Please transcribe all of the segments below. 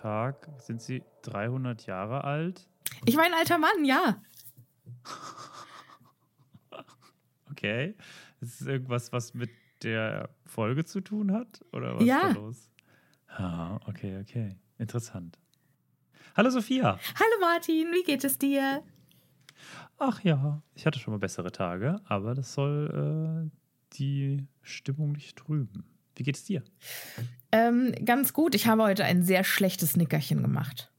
Tag, sind Sie 300 Jahre alt? Ich war ein alter Mann, ja. Okay. Ist es irgendwas, was mit der Folge zu tun hat? Oder was Ja. ist da los? Ah, okay, okay. Interessant. Hallo Sophia. Hallo Martin, wie geht es dir? Ach ja, ich hatte schon mal bessere Tage, aber das soll äh, die Stimmung nicht trüben. Wie geht's dir? Ähm, ganz gut. Ich habe heute ein sehr schlechtes Nickerchen gemacht.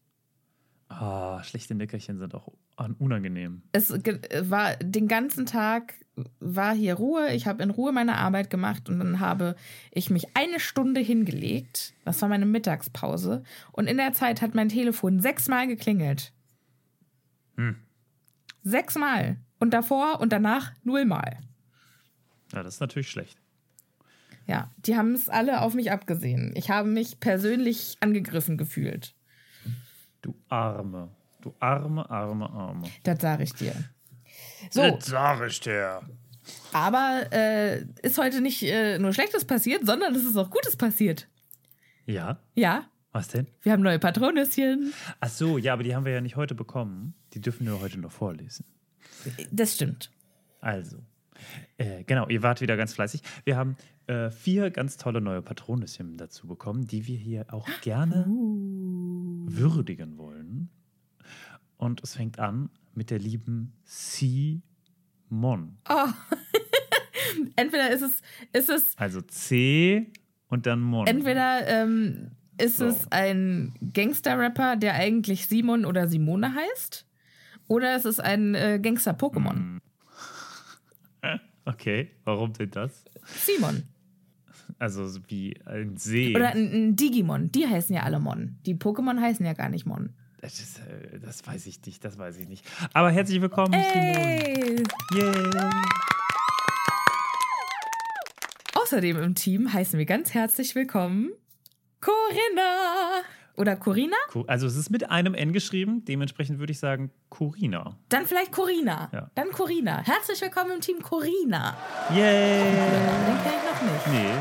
Ah, schlechte Nickerchen sind auch un- unangenehm. Es war den ganzen Tag war hier Ruhe. Ich habe in Ruhe meine Arbeit gemacht und dann habe ich mich eine Stunde hingelegt. Das war meine Mittagspause. Und in der Zeit hat mein Telefon sechsmal geklingelt. Hm. Sechsmal. Und davor und danach nullmal. Ja, das ist natürlich schlecht. Ja, die haben es alle auf mich abgesehen. Ich habe mich persönlich angegriffen gefühlt. Du Arme. Du arme, arme, arme. Das sage ich dir. So, Das sag ich dir. aber äh, ist heute nicht äh, nur Schlechtes passiert, sondern es ist auch Gutes passiert. Ja? Ja, Was denn? wir haben neue Patronüschen. Ach so, ja, aber die haben wir ja nicht heute bekommen. Die dürfen wir heute noch vorlesen. Das stimmt. Also, äh, genau, ihr wart wieder ganz fleißig. Wir haben äh, vier ganz tolle neue Patronüschen dazu bekommen, die wir hier auch gerne würdigen wollen. Und es fängt an mit der lieben Simon. Entweder ist es, ist es, Also C und dann Mon. entweder ähm, ist So. es ein Gangster-Rapper, der eigentlich Simon oder Simone heißt, oder es ist ein äh, Gangster-Pokémon. Okay, warum denn das? Simon. Also so wie ein See. Oder ein, ein Digimon. Die heißen ja alle Mon. Die Pokémon heißen ja gar nicht Mon. Das, ist, äh, das weiß ich nicht, das weiß ich nicht. Aber herzlich willkommen. Hey! Yay. Außerdem im Team heißen wir ganz herzlich willkommen Corinna. Oder Corina? Co- Also es ist mit einem N geschrieben, dementsprechend würde ich sagen Corina. Dann vielleicht Corina. Ja. Dann Corina. Herzlich willkommen im Team Corina. Yay! Den kenne ich noch nicht. Nee,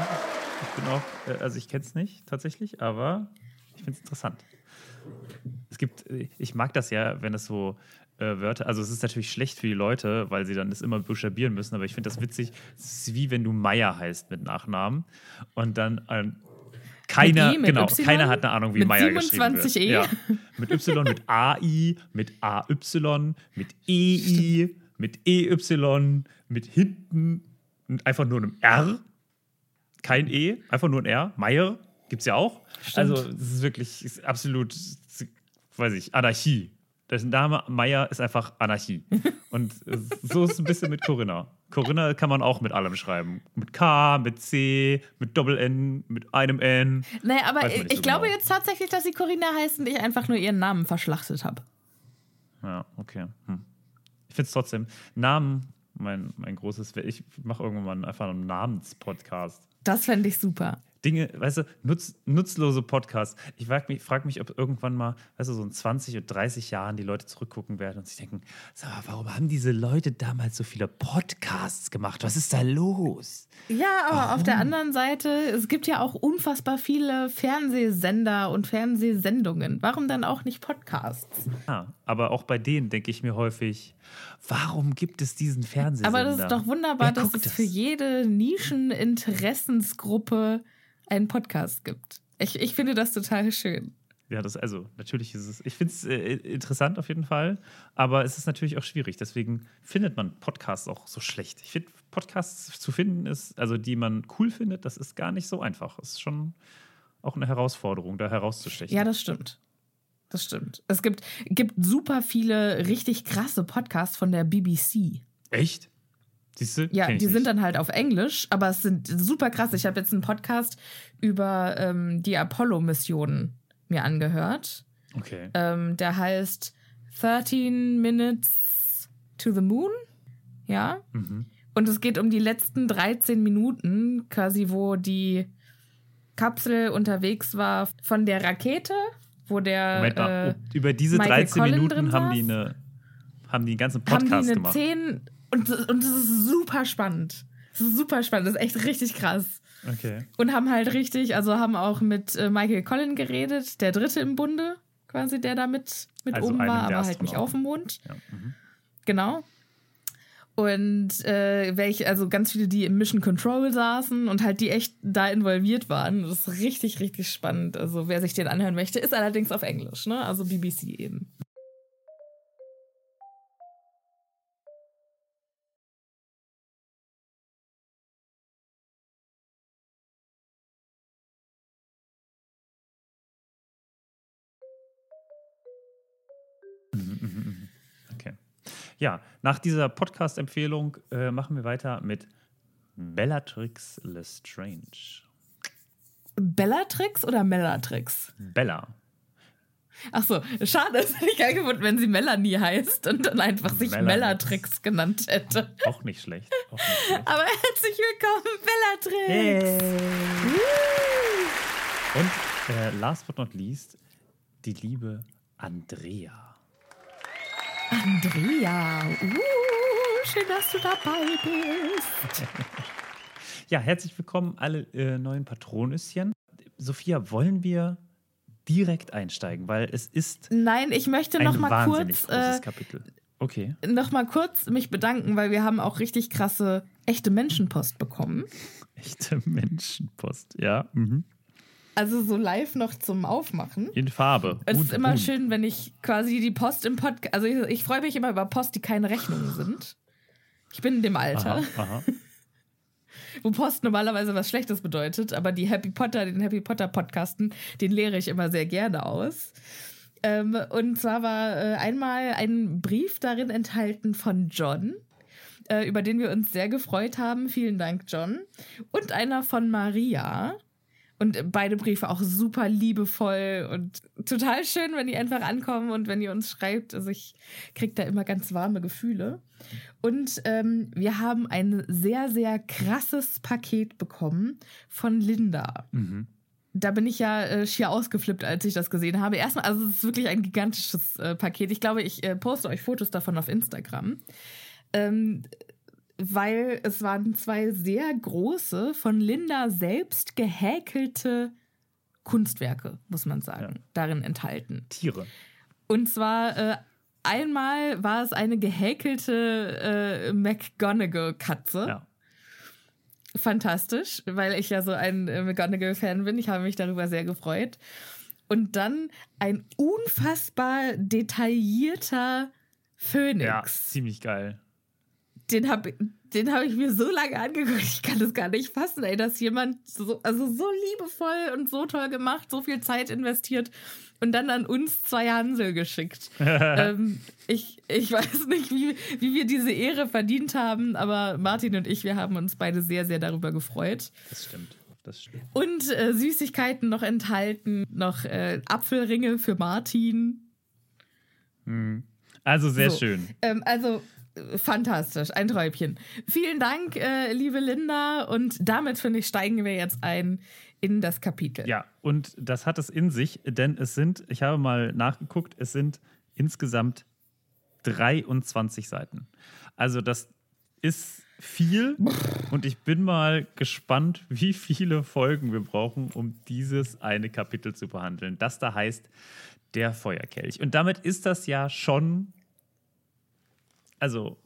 ich bin auch, äh, also ich kenne es nicht tatsächlich, aber ich finde es interessant. Es gibt, ich mag das ja, wenn es so äh, Wörter, also es ist natürlich schlecht für die Leute, weil sie dann das immer buchstabieren müssen, aber ich finde das witzig. Es ist wie wenn du Meier heißt mit Nachnamen und dann ein keiner, mit genau, Y? keiner hat eine Ahnung, wie Meier geschrieben wird. 27 E? Ja. Mit Y, mit AI, mit AY, mit EI, mit EY, mit hinten einfach nur einem R. Kein E, einfach nur ein R. Meier gibt es ja auch. Stimmt. Also, es ist wirklich ist absolut, weiß ich, Anarchie dessen Name Meier ist einfach Anarchie. Und so ist es ein bisschen mit Corinna. Corinna kann man auch mit allem schreiben. Mit K, mit C, mit Doppel-N, mit einem N. Naja, aber ich, so glaube genau. jetzt tatsächlich, dass sie Corinna heißt und ich einfach nur ihren Namen verschlachtet habe. Ja, okay. Hm. Ich finde es trotzdem, Namen, mein, mein großes, ich mache irgendwann mal einfach einen Namenspodcast. Das fände ich super. Dinge, weißt du, nutz, nutzlose Podcasts. Ich frage mich, frag mich, ob irgendwann mal, weißt du, so in 20 oder 30 Jahren die Leute zurückgucken werden und sich denken, sag mal, warum haben diese Leute damals so viele Podcasts gemacht? Was ist da los? Ja, aber warum? auf der anderen Seite, es gibt ja auch unfassbar viele Fernsehsender und Fernsehsendungen. Warum dann auch nicht Podcasts? Ja, aber auch bei denen denke ich mir häufig, warum gibt es diesen Fernsehsender? Aber das ist doch wunderbar, Wer dass es das? für jede Nischeninteressensgruppe einen Podcast gibt. Ich, ich finde das total schön. Ja, das also natürlich ist es. Ich finde es äh, interessant auf jeden Fall, aber es ist natürlich auch schwierig. Deswegen findet man Podcasts auch so schlecht. Ich finde Podcasts zu finden ist, also die man cool findet, das ist gar nicht so einfach. Es ist schon auch eine Herausforderung, da herauszustechen. Ja, das stimmt. Das stimmt. Es gibt, gibt super viele richtig krasse Podcasts von der BBC. Echt? Siehst du? Ja, die nicht. sind dann halt auf Englisch, aber es sind super krass. Ich habe jetzt einen Podcast über ähm, die Apollo-Missionen mir angehört. Okay. Ähm, der heißt 13 Minutes to the Moon. Ja. Mhm. Und es geht um die letzten 13 Minuten, quasi, wo die Kapsel unterwegs war von der Rakete, wo der. Moment mal, äh, über diese Michael 13 Colin Minuten haben die eine haben die einen ganzen Podcast haben die eine gemacht. 10, und, und das ist super spannend. Das ist super spannend. Das ist echt richtig krass. Okay. Und haben halt richtig, also haben auch mit äh, Michael Collin geredet, der Dritte im Bunde, quasi, der da mit, mit also oben war, aber halt nicht auf dem Mond. Ja. Mhm. Genau. Und äh, welche, also ganz viele, die im Mission Control saßen und halt die echt da involviert waren. Das ist richtig, richtig spannend. Also wer sich den anhören möchte, ist allerdings auf Englisch, ne? Also BBC eben. Ja, nach dieser Podcast-Empfehlung äh, machen wir weiter mit Bellatrix Lestrange. Bellatrix oder Mellatrix? Bella. Ach so, schade, es hätte ich geil gefunden, wenn sie Melanie heißt und dann einfach sich Mellatrix genannt hätte. Auch nicht schlecht. Auch nicht schlecht. Aber herzlich willkommen, Bellatrix! Hey. Und äh, last but not least, die liebe Andrea. Andrea, uh, schön, dass du dabei bist. Ja, herzlich willkommen alle äh, neuen Patronüschen. Sophia, wollen wir direkt einsteigen, weil es ist Nein, ich möchte noch mal kurz äh, Kapitel. Okay. Noch mal kurz mich bedanken, weil wir haben auch richtig krasse echte Menschenpost bekommen. Echte Menschenpost, ja. Mhm. Also so live noch zum Aufmachen. In Farbe. Es ist immer schön, wenn ich quasi die Post im Podcast. Also ich, ich freue mich immer über Post, die keine Rechnungen sind. Ich bin in dem Alter. Aha, aha. Wo Post normalerweise was Schlechtes bedeutet, aber die Happy Potter, den Happy Potter Podcasten, den lehre ich immer sehr gerne aus. Ähm, und zwar war äh, einmal ein Brief darin enthalten von John, äh, über den wir uns sehr gefreut haben. Vielen Dank, John. Und einer von Maria. Und beide Briefe auch super liebevoll und total schön, wenn die einfach ankommen und wenn ihr uns schreibt. Also ich kriege da immer ganz warme Gefühle. Und ähm, wir haben ein sehr, sehr krasses Paket bekommen von Linda. Mhm. Da bin ich ja äh, schier ausgeflippt, als ich das gesehen habe. Erstmal, also es ist wirklich ein gigantisches äh, Paket. Ich glaube, ich äh, poste euch Fotos davon auf Instagram. Ähm, weil es waren zwei sehr große, von Linda selbst gehäkelte Kunstwerke, muss man sagen, ja. darin enthalten. Tiere. Und zwar äh, einmal war es eine gehäkelte äh, McGonagall-Katze. Ja. Fantastisch, weil ich ja so ein äh, McGonagall-Fan bin. Ich habe mich darüber sehr gefreut. Und dann ein unfassbar detaillierter Phönix. Ja, ziemlich geil den habe den hab ich mir so lange angeguckt, ich kann das gar nicht fassen, ey, dass jemand so, also so liebevoll und so toll gemacht, so viel Zeit investiert und dann an uns zwei Hansel geschickt. ähm, ich, ich weiß nicht, wie, wie wir diese Ehre verdient haben, aber Martin und ich, wir haben uns beide sehr, sehr darüber gefreut. Das stimmt. Das stimmt. Und äh, Süßigkeiten noch enthalten, noch äh, Apfelringe für Martin. Mhm. Also sehr So. schön. Ähm, also fantastisch, ein Träubchen. Vielen Dank, äh, liebe Linda. Und damit, finde ich, steigen wir jetzt ein in das Kapitel. Ja, und das hat es in sich, denn es sind, ich habe mal nachgeguckt, es sind insgesamt 23 Seiten. Also das ist viel und ich bin mal gespannt, wie viele Folgen wir brauchen, um dieses eine Kapitel zu behandeln. Das da heißt der Feuerkelch. Und damit ist das ja schon, also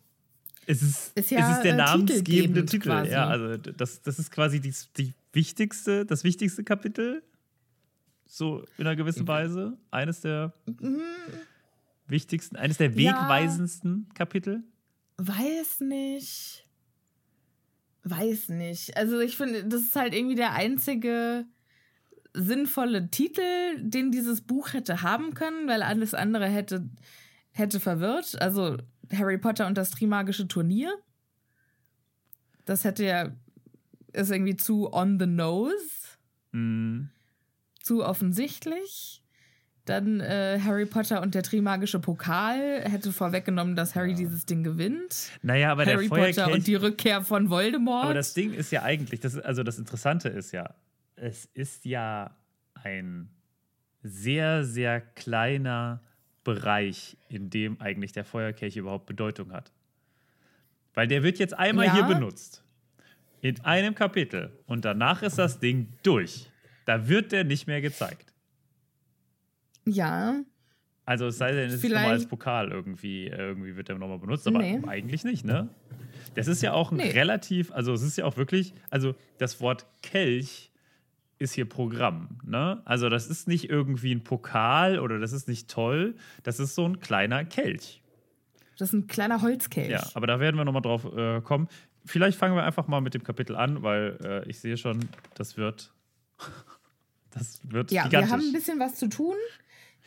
es ist, Ist ja, es ist der äh, namensgebende Titel. quasi. Ja, also das, das ist quasi die, die wichtigste, das wichtigste Kapitel. So in einer gewissen Weise. Eines der wichtigsten, eines der Mhm. Ja. wegweisendsten Kapitel. Weiß nicht. Weiß nicht. Also ich finde, das ist halt irgendwie der einzige sinnvolle Titel, den dieses Buch hätte haben können, weil alles andere hätte, hätte verwirrt. Also Harry Potter und das Trimagische Turnier. Das hätte ja, ist irgendwie zu on the nose, Mhm. zu offensichtlich. Dann äh, Harry Potter und der Trimagische Pokal hätte vorweggenommen, dass Harry dieses Ding gewinnt. Naja, aber Harry der Potter und die Rückkehr von Voldemort. aber das Ding ist ja eigentlich, das, also das Interessante ist ja, es ist ja ein sehr, sehr kleiner Bereich, in dem eigentlich der Feuerkelch überhaupt Bedeutung hat. Weil der wird jetzt einmal Ja. hier benutzt. In einem Kapitel. Und danach ist das Ding durch. Da wird der nicht mehr gezeigt. ja, Also es sei denn, es ist nochmal als Pokal irgendwie, irgendwie wird der nochmal benutzt, aber Nee. eigentlich nicht, ne? Das ist ja auch ein Nee. relativ, also es ist ja auch wirklich, also das Wort Kelch ist hier Programm, ne? Also das ist nicht irgendwie ein Pokal oder das ist nicht toll, das ist so ein kleiner Kelch. das ist ein kleiner Holzkelch. Ja, aber da werden wir nochmal drauf äh, kommen. Vielleicht fangen wir einfach mal mit dem Kapitel an, weil äh, ich sehe schon, das wird, das wird Ja, gigantisch. wir haben ein bisschen was zu tun.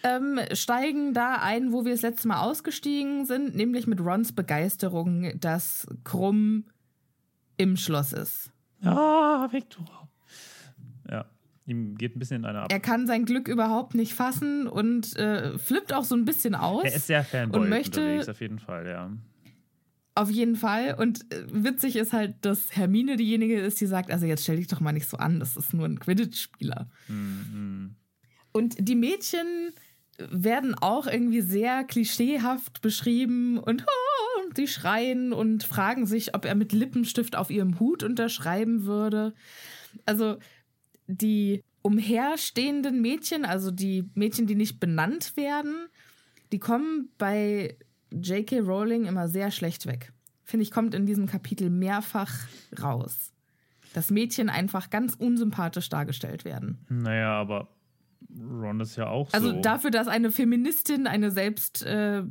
Ähm, steigen da ein, wo wir das letzte Mal ausgestiegen sind, nämlich mit Rons Begeisterung, dass Krumm im Schloss ist. Ah, Victor. Ihm geht ein bisschen in eine ab. Er kann sein Glück überhaupt nicht fassen und äh, flippt auch so ein bisschen aus. Er ist sehr Fanboy und möchte- unterwegs, auf jeden Fall, ja. Auf jeden Fall. Und äh, witzig ist halt, dass Hermine diejenige ist, die sagt, also jetzt stell dich doch mal nicht so an, das ist nur ein Quidditch-Spieler. Mhm. Und die Mädchen werden auch irgendwie sehr klischeehaft beschrieben und oh, die schreien und fragen sich, ob er mit Lippenstift auf ihrem Hut unterschreiben würde. Also die umherstehenden Mädchen, also die Mädchen, die nicht benannt werden, die kommen bei J.K. Rowling immer sehr schlecht weg. Finde ich, kommt in diesem Kapitel mehrfach raus. Dass Mädchen einfach ganz unsympathisch dargestellt werden. Naja, aber Ron ist ja auch Also so. dafür, dass eine Feministin, eine selbst, äh,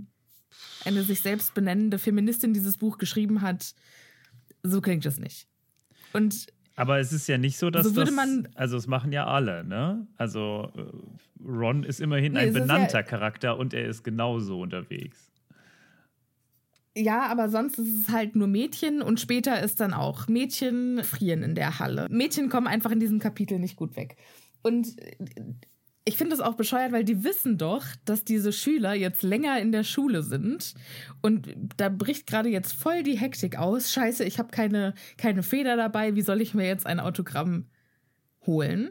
eine sich selbst benennende Feministin dieses Buch geschrieben hat, so klingt es nicht. Und aber es ist ja nicht so, dass So würde das, man- also es machen ja alle, ne? Also äh, Ron ist immerhin Nee, ein ist ja- benannter Charakter und er ist genauso unterwegs. ja, aber sonst ist es halt nur Mädchen und später ist dann auch Mädchen frieren in der Halle. Mädchen kommen einfach in diesem Kapitel nicht gut weg. Und äh, ich finde es auch bescheuert, weil die wissen doch, dass diese Schüler jetzt länger in der Schule sind. Und da bricht gerade jetzt voll die Hektik aus. Scheiße, ich habe keine, keine Feder dabei. Wie soll ich mir jetzt ein Autogramm holen?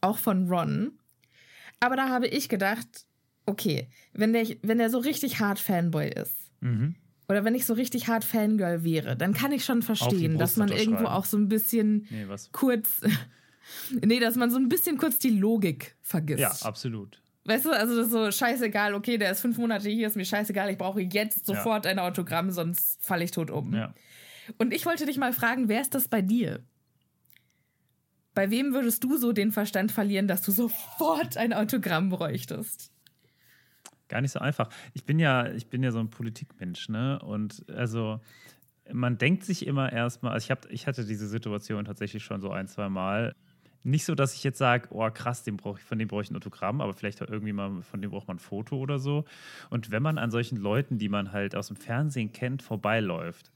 Auch von Ron. Aber da habe ich gedacht, okay, wenn der, wenn der so richtig hart Fanboy ist, Mhm. oder wenn ich so richtig hart Fangirl wäre, dann kann ich schon verstehen, dass man irgendwo auch so ein bisschen Nee, kurz. Nee, dass man so ein bisschen kurz die Logik vergisst. Ja, absolut. Weißt du, also das ist so scheißegal, okay, der ist fünf Monate hier, ist mir scheißegal, ich brauche jetzt sofort ein Autogramm, sonst falle ich tot um. Ja. Und ich wollte dich mal fragen, wer ist das bei dir? Bei wem würdest du so den Verstand verlieren, dass du sofort ein Autogramm bräuchtest? Gar nicht so einfach. Ich bin ja, ich bin ja so ein Politikmensch, ne? Und also man denkt sich immer erstmal, also ich, hab, ich hatte diese Situation tatsächlich schon so ein, zwei Mal. Nicht so, dass ich jetzt sage, oh krass, den brauch von dem brauche ich ein Autogramm, aber vielleicht irgendwie mal von dem braucht man ein Foto oder so. Und wenn man an solchen Leuten, die man halt aus dem Fernsehen kennt, vorbeiläuft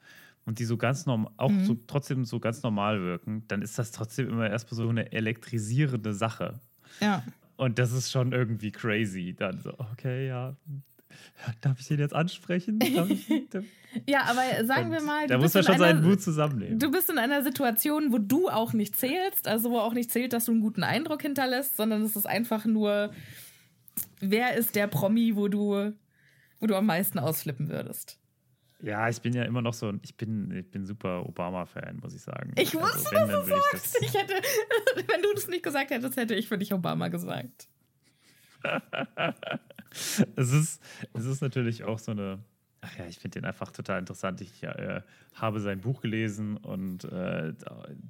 und die so ganz normal, auch Mhm. so, trotzdem so ganz normal wirken, dann ist das trotzdem immer erstmal so eine elektrisierende Sache. Ja. Und das ist schon irgendwie crazy. Dann so, okay, ja. Darf ich den jetzt ansprechen? Ich, Ja, aber sagen wir mal, da du muss bist, in schon seinen einer, Mut zusammennehmen. du bist in einer Situation, wo du auch nicht zählst, also wo auch nicht zählt, dass du einen guten Eindruck hinterlässt, sondern es ist einfach nur, wer ist der Promi, wo du, wo du am meisten ausflippen würdest. ja, ich bin ja immer noch so, ein- ich bin, ich bin super Obama-Fan, muss ich sagen. Ich Also, wusste, wenn, dass du will ich sagst. Ich hätte, wenn du das nicht gesagt hättest, hätte ich für dich Obama gesagt. es ist, es ist natürlich auch so eine. Ach ja, ich finde den einfach total interessant. Ich äh, habe sein Buch gelesen und äh,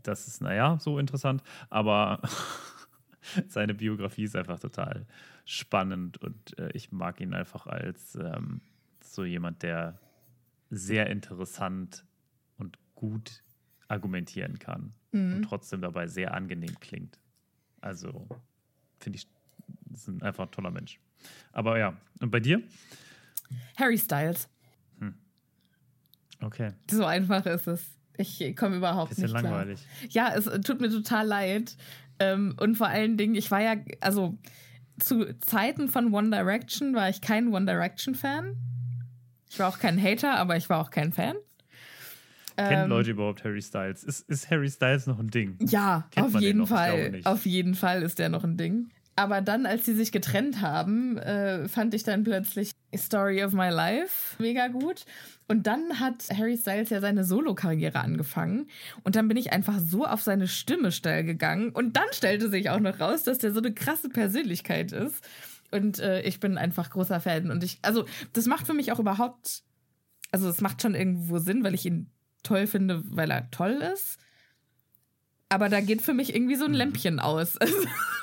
das ist, naja, so interessant. Aber seine Biografie ist einfach total spannend und äh, ich mag ihn einfach als ähm, so jemand, der sehr interessant und gut argumentieren kann und trotzdem dabei sehr angenehm klingt. Also finde ich, ist ein- einfach ein toller Mensch. Aber ja, und bei dir? Harry Styles. Okay, So einfach ist es. Ich komme überhaupt bisschen nicht klar. langweilig. Ja, es tut mir total leid. Ähm, und vor allen Dingen, ich war ja, also zu Zeiten von One Direction war ich kein One Direction-Fan. Ich war auch kein Hater, aber ich war auch kein Fan. Kennen Ähm, Leute überhaupt Harry Styles? Ist, ist Harry Styles noch ein Ding? Ja, Kennt auf jeden Fall. Auf jeden Fall ist der noch ein Ding. Aber dann, als sie sich getrennt haben, äh, fand ich dann plötzlich Story of My Life mega gut. Und dann hat Harry Styles ja seine Solo-Karriere angefangen. Und dann bin ich einfach so auf seine Stimme steil gegangen. Und dann stellte sich auch noch raus, dass der so eine krasse Persönlichkeit ist. Und äh, ich bin einfach großer Fan. Und ich, also, das macht für mich auch überhaupt, also, es macht schon irgendwo Sinn, weil ich ihn toll finde, weil er toll ist. Aber da geht für mich irgendwie so ein Mhm. Lämpchen aus.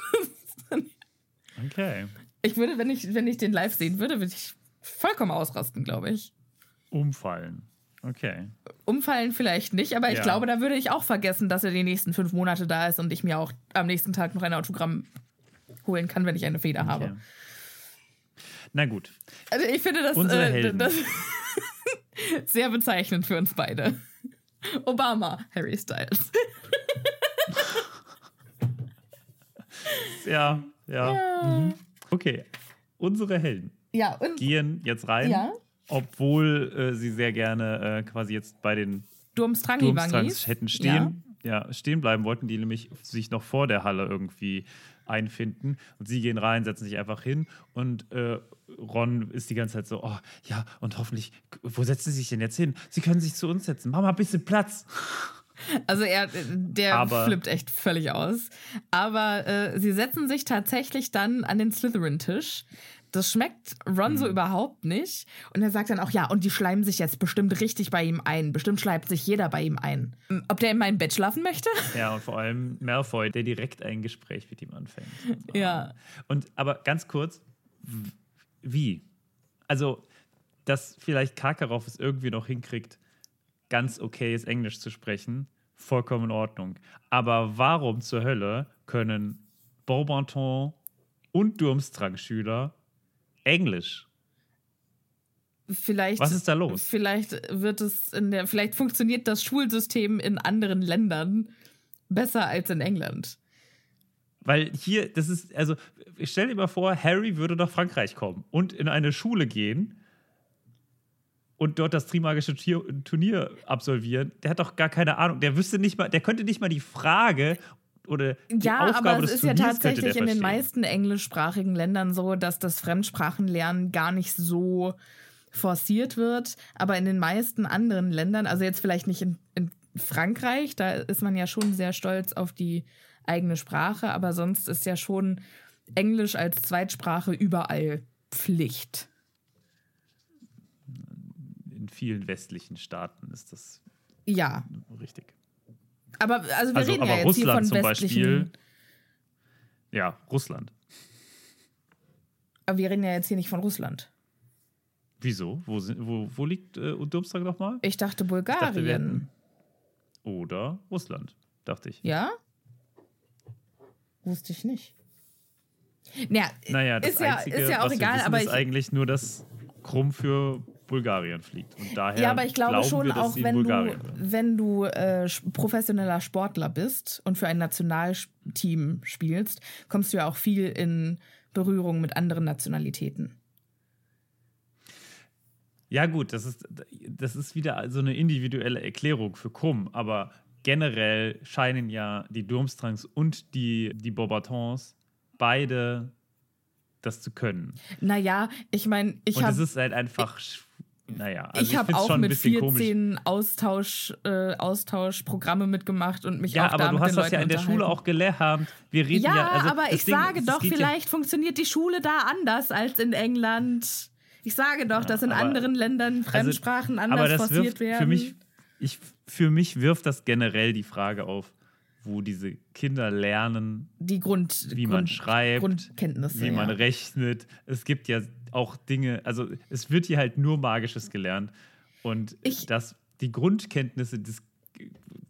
Okay. ich würde, wenn ich, wenn ich den live sehen würde, würde ich vollkommen ausrasten, glaube ich. Umfallen. Okay. Umfallen vielleicht nicht, aber ich Ja. glaube, da würde ich auch vergessen, dass er die nächsten fünf Monate da ist und ich mir auch am nächsten Tag noch ein Autogramm holen kann, wenn ich eine Feder okay. habe. Na gut. Also ich finde das, äh, das sehr bezeichnend für uns beide. Obama, Harry Styles. Ja, ja. Mhm. Okay. Unsere Helden Ja, und gehen jetzt rein, Ja. obwohl äh, sie sehr gerne äh, quasi jetzt bei den Durmstrangi Durmstrangs hätten stehen, ja. stehen bleiben wollten, die nämlich sich noch vor der Halle irgendwie einfinden. Und sie gehen rein, setzen sich einfach hin und äh, Ron ist die ganze Zeit so, oh ja, und hoffentlich, wo setzen Sie sich denn jetzt hin? Sie können sich zu uns setzen. Mach mal ein bisschen Platz. Also er, der Aber- flippt echt völlig aus. Aber äh, sie setzen sich tatsächlich dann an den Slytherin-Tisch. Das schmeckt Ron Mhm. so überhaupt nicht. Und er sagt dann auch, ja, und die schleimen sich jetzt bestimmt richtig bei ihm ein. Bestimmt schleimt sich jeder bei ihm ein. Ob der in meinem Bett schlafen möchte? Ja, und vor allem Malfoy, der direkt ein Gespräch mit ihm anfängt. Ja. Und aber ganz kurz, wie? Also, dass vielleicht Karkaroff es irgendwie noch hinkriegt, ganz okayes Englisch zu sprechen, vollkommen in Ordnung. Aber warum zur Hölle können Beaubanton und Durmstrang-Schüler Englisch? Vielleicht, Was ist da los? Vielleicht wird es in der, vielleicht funktioniert das Schulsystem in anderen Ländern besser als in England. Weil hier, das ist, also, stell dir mal vor, Harry würde nach Frankreich kommen und in eine Schule gehen und dort das Trimagische Turnier absolvieren. Der hat doch gar keine Ahnung. Der wüsste nicht mal, der könnte nicht mal die Frage oder die Ja, Aufgabe aber es ist ja Turniers tatsächlich in den meisten englischsprachigen Ländern so, dass das Fremdsprachenlernen gar nicht so forciert wird. Aber in den meisten anderen Ländern, also jetzt vielleicht nicht in, in Frankreich, da ist man ja schon sehr stolz auf die eigene Sprache, aber sonst ist ja schon Englisch als Zweitsprache überall Pflicht. In vielen westlichen Staaten ist das Ja, richtig. aber also wir Also, reden aber ja jetzt hier Russland von zum westlichen. Beispiel. Ja, Russland. Aber wir reden ja jetzt hier nicht von Russland. Wieso? Wo, wo, wo liegt äh, Durmstrang nochmal? Ich dachte Bulgarien. Ich dachte, oder Russland, dachte ich. Ja? Wusste ich nicht. Naja, naja das ist, Einzige, ja, ist ja auch egal, aber ist ich, eigentlich nur, dass Krumm für Bulgarien fliegt. Und daher ja, aber ich glaube schon, wir, auch wenn du, wenn du äh, professioneller Sportler bist und für ein Nationalteam spielst, kommst du ja auch viel in Berührung mit anderen Nationalitäten. Ja, gut, das ist, das ist wieder so eine individuelle Erklärung für Krumm, aber generell scheinen ja die Durmstrangs und die, die Bobatons beide das zu können. Naja, ich meine, ich habe. Und es ist halt einfach. Naja, also ich habe auch mit 14 Austausch, äh, Austauschprogramme mitgemacht und mich ja, auch aber da du hast das ja in der Schule auch gelernt. Wir reden ja, ja, also aber ich Ding, sage doch, vielleicht ja funktioniert die Schule da anders als in England. Ich sage doch, ja, dass in aber, anderen Ländern also, Fremdsprachen also, anders forciert werden. Für mich, ich, für mich wirft das generell die Frage auf, wo diese Kinder lernen, die Grund, wie Grund, man schreibt, wie man ja. rechnet. Es gibt ja auch Dinge, also es wird hier halt nur Magisches gelernt. Und ich, das, die Grundkenntnisse, das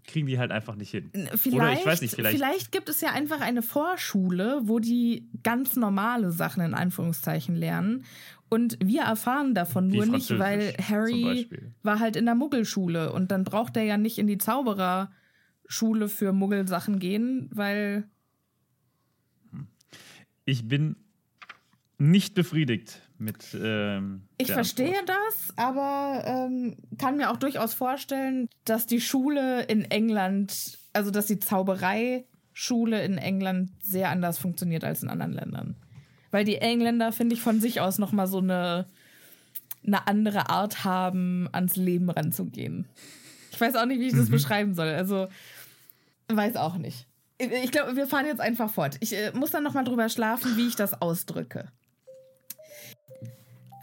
kriegen die halt einfach nicht hin. Vielleicht, Oder ich weiß nicht, vielleicht. Vielleicht gibt es ja einfach eine Vorschule, wo die ganz normale Sachen in Anführungszeichen lernen. Und wir erfahren davon nur nicht, weil Harry war halt in der Muggelschule und dann braucht er ja nicht in die Zaubererschule für Muggelsachen gehen, weil. Ich bin nicht befriedigt mit. Ähm, ich verstehe Antwort. das, aber ähm, kann mir auch durchaus vorstellen, dass die Schule in England, also dass die Zaubereischule in England sehr anders funktioniert als in anderen Ländern. Weil die Engländer, finde ich, von sich aus nochmal so eine, eine andere Art haben, ans Leben ranzugehen. Ich weiß auch nicht, wie ich das mhm. beschreiben soll. Also, weiß auch nicht. Ich glaube, wir fahren jetzt einfach fort. Ich äh, muss dann nochmal drüber schlafen, wie ich das ausdrücke.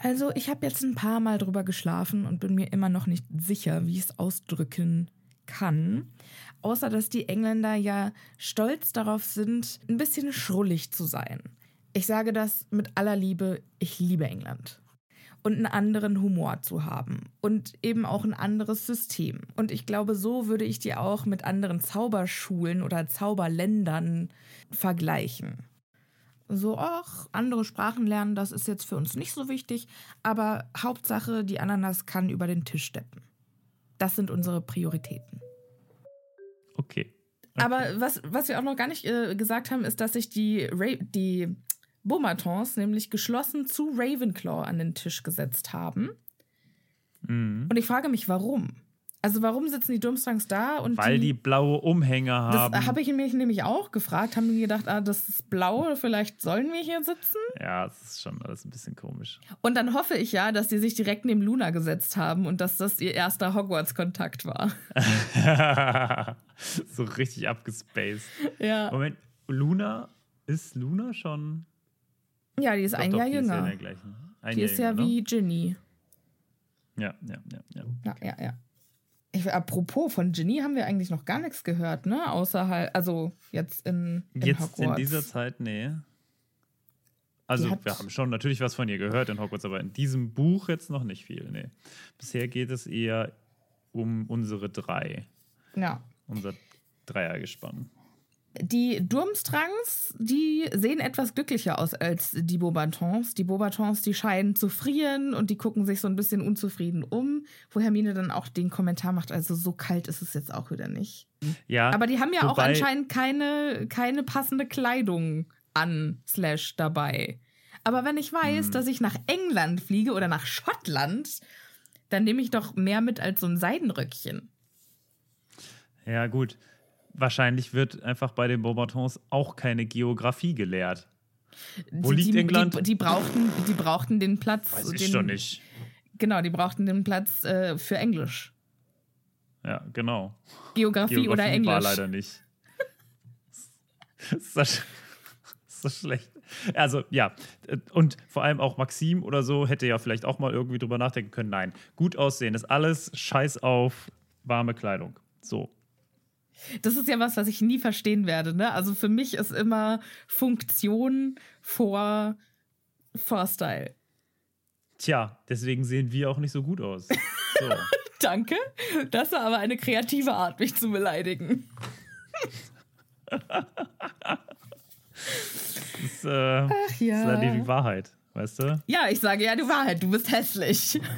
Also, ich habe jetzt ein paar Mal drüber geschlafen und bin mir immer noch nicht sicher, wie ich es ausdrücken kann. Außer, dass die Engländer ja stolz darauf sind, ein bisschen schrullig zu sein. Ich sage das mit aller Liebe, ich liebe England. Und einen anderen Humor zu haben. Und eben auch ein anderes System. Und ich glaube, so würde ich die auch mit anderen Zauberschulen oder Zauberländern vergleichen so, ach, andere Sprachen lernen, das ist jetzt für uns nicht so wichtig, aber Hauptsache, die Ananas kann über den Tisch steppen. Das sind unsere Prioritäten. Okay. okay. Aber was, was wir auch noch gar nicht äh, gesagt haben, ist, dass sich die, Ra die Beaumatons nämlich geschlossen zu Ravenclaw an den Tisch gesetzt haben. Mhm. Und ich frage mich, warum? Also warum sitzen die Durmstrangs da und Weil die, die blaue Umhänge haben. Das habe ich mich nämlich auch gefragt. Haben die gedacht, ah, das ist blau, vielleicht sollen wir hier sitzen? Ja, das ist schon alles ein bisschen komisch. Und dann hoffe ich ja, dass die sich direkt neben Luna gesetzt haben und dass das ihr erster Hogwarts-Kontakt war. so richtig abgespaced. Ja. Moment, Luna, ist Luna schon. Ja, die ist doch, ein Jahr die jünger. Ist ja ein die Jahr ist ja jünger, wie ne? Ginny. Ja, ja, ja, ja. Ja, ja, ja. Ich, apropos, von Ginny haben wir eigentlich noch gar nichts gehört, ne? Außer halt, also jetzt in, in Jetzt Hogwarts. in dieser Zeit, nee. Also wir haben schon natürlich was von ihr gehört in Hogwarts, aber in diesem Buch jetzt noch nicht viel, nee. Bisher geht es eher um unsere drei. Ja. Unser Dreiergespann. Die Durmstrangs, die sehen etwas glücklicher aus als die Bobatons. Die Bobatons, die scheinen zu frieren und die gucken sich so ein bisschen unzufrieden um, wo Hermine dann auch den Kommentar macht, also so kalt ist es jetzt auch wieder nicht. Ja. Aber die haben ja auch anscheinend keine, keine passende Kleidung an, slash dabei. Aber wenn ich weiß, hm. dass ich nach England fliege oder nach Schottland, dann nehme ich doch mehr mit als so ein Seidenröckchen. Ja, gut wahrscheinlich wird einfach bei den Beaubatons auch keine Geografie gelehrt. Wo die, liegt die, England? Die, die, brauchten, die brauchten den Platz. Weiß ich den, doch nicht. Genau, die brauchten den Platz äh, für Englisch. Ja, genau. Geografie, Geografie oder Englisch. war leider nicht. das, ist das schlecht. Also, ja. Und vor allem auch Maxim oder so hätte ja vielleicht auch mal irgendwie drüber nachdenken können. Nein, gut aussehen ist alles scheiß auf warme Kleidung. So. Das ist ja was, was ich nie verstehen werde. Ne? Also für mich ist immer Funktion vor, vor Style. Tja, deswegen sehen wir auch nicht so gut aus. So. Danke. Das war aber eine kreative Art, mich zu beleidigen. Das ist, äh, Ach ja. Das ist die Wahrheit, weißt du? Ja, ich sage ja die Wahrheit. Du bist hässlich.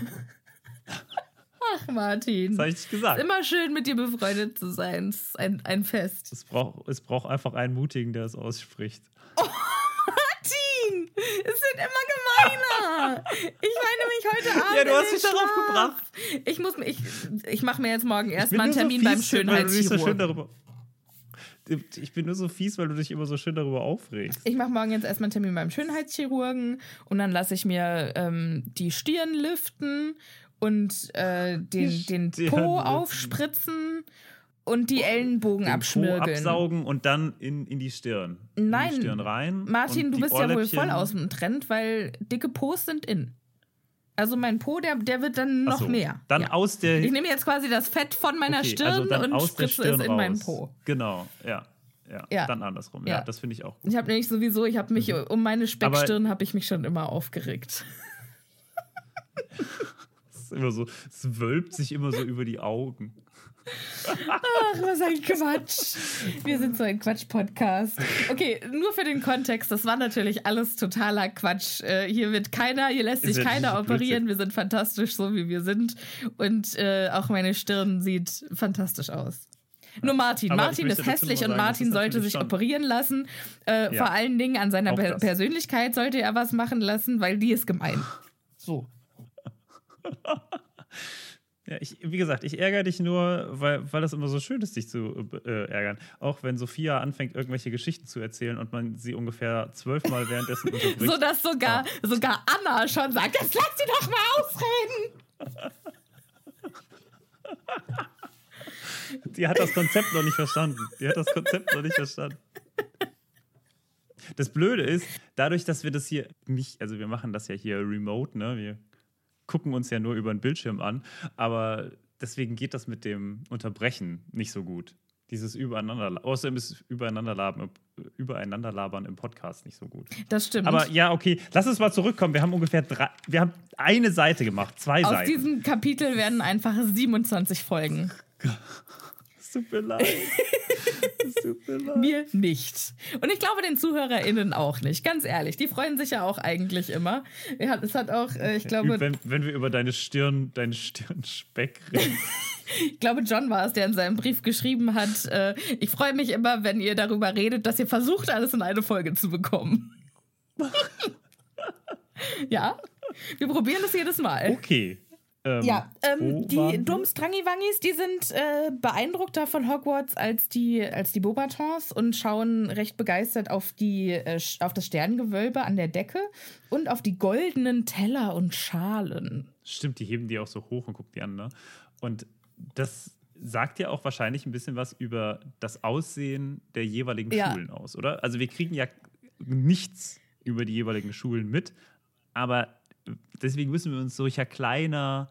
Ach, Martin. Das habe ich nicht gesagt. ist immer schön, mit dir befreundet zu sein. Es ist ein, ein Fest. Es braucht, es braucht einfach einen Mutigen, der es ausspricht. Oh, Martin! Es wird immer gemeiner. Ich meine mich heute Abend. Ja, du hast mich darauf gebracht. Ich muss ich, ich mache mir jetzt morgen erstmal einen Termin so beim Schönheitschirurg. So ich bin nur so fies, weil du dich immer so schön darüber aufregst. Ich mache morgen jetzt erstmal einen Termin beim Schönheitschirurgen und dann lasse ich mir ähm, die Stirn liften und äh, den, den Po aufspritzen und die Ellenbogen den abschmirgeln. Po absaugen und dann in, in die Stirn. Nein. In die Stirn rein. Martin, du bist ja wohl voll aus dem Trend, weil dicke Po's sind in. Also mein Po, der, der wird dann noch so, mehr. Dann ja. aus der. Ich nehme jetzt quasi das Fett von meiner okay, also Stirn also und spritze es in raus. meinen Po. Genau, ja. Ja, ja. dann andersrum. Ja, ja das finde ich auch gut. Ich habe nämlich sowieso, ich habe mich mhm. um meine Speckstirn habe ich mich schon immer aufgeregt. Ist immer so, es wölbt sich immer so über die Augen. Ach, was ein Quatsch. Wir sind so ein Quatsch-Podcast. Okay, nur für den Kontext, das war natürlich alles totaler Quatsch. Äh, hier wird keiner, hier lässt sich keiner operieren. Wir sind fantastisch, so wie wir sind. Und äh, auch meine Stirn sieht fantastisch aus. Nur Martin. Aber Martin ist hässlich sagen, und Martin sollte sich operieren lassen. Äh, ja. Vor allen Dingen an seiner per Persönlichkeit sollte er was machen lassen, weil die ist gemein. So. Ja, ich, wie gesagt, ich ärgere dich nur, weil, weil das immer so schön ist, dich zu äh, ärgern. Auch wenn Sophia anfängt, irgendwelche Geschichten zu erzählen und man sie ungefähr zwölfmal währenddessen unterbricht. So dass sogar, ja. sogar Anna schon sagt, jetzt lass sie doch mal ausreden. Die hat das Konzept noch nicht verstanden. Die hat das Konzept noch nicht verstanden. Das Blöde ist, dadurch, dass wir das hier nicht, also wir machen das ja hier remote, ne? Wir gucken uns ja nur über den Bildschirm an, aber deswegen geht das mit dem Unterbrechen nicht so gut. Dieses Übereinander, außerdem ist Übereinanderlabern, Übereinanderlabern im Podcast nicht so gut. Das stimmt. Aber ja, okay, lass uns mal zurückkommen. Wir haben ungefähr drei, wir haben eine Seite gemacht, zwei Aus Seiten. Aus diesem Kapitel werden einfach 27 Folgen. Es tut mir leid. Es tut mir leid. Mir nicht. Und ich glaube den ZuhörerInnen auch nicht. Ganz ehrlich, die freuen sich ja auch eigentlich immer. Es hat auch, äh, ich glaube. Wenn, wenn wir über deine Stirn, deine Stirnspeck reden. ich glaube, John war es, der in seinem Brief geschrieben hat: äh, Ich freue mich immer, wenn ihr darüber redet, dass ihr versucht, alles in eine Folge zu bekommen. ja, wir probieren es jedes Mal. Okay. Ähm, ja, ähm, die Dummstrangiwangis, die sind äh, beeindruckter von Hogwarts als die, als die Bobatons und schauen recht begeistert auf, die, äh, auf das Sternengewölbe an der Decke und auf die goldenen Teller und Schalen. Stimmt, die heben die auch so hoch und gucken die an, ne? Und das sagt ja auch wahrscheinlich ein bisschen was über das Aussehen der jeweiligen ja. Schulen aus, oder? Also wir kriegen ja nichts über die jeweiligen Schulen mit, aber deswegen müssen wir uns solcher kleiner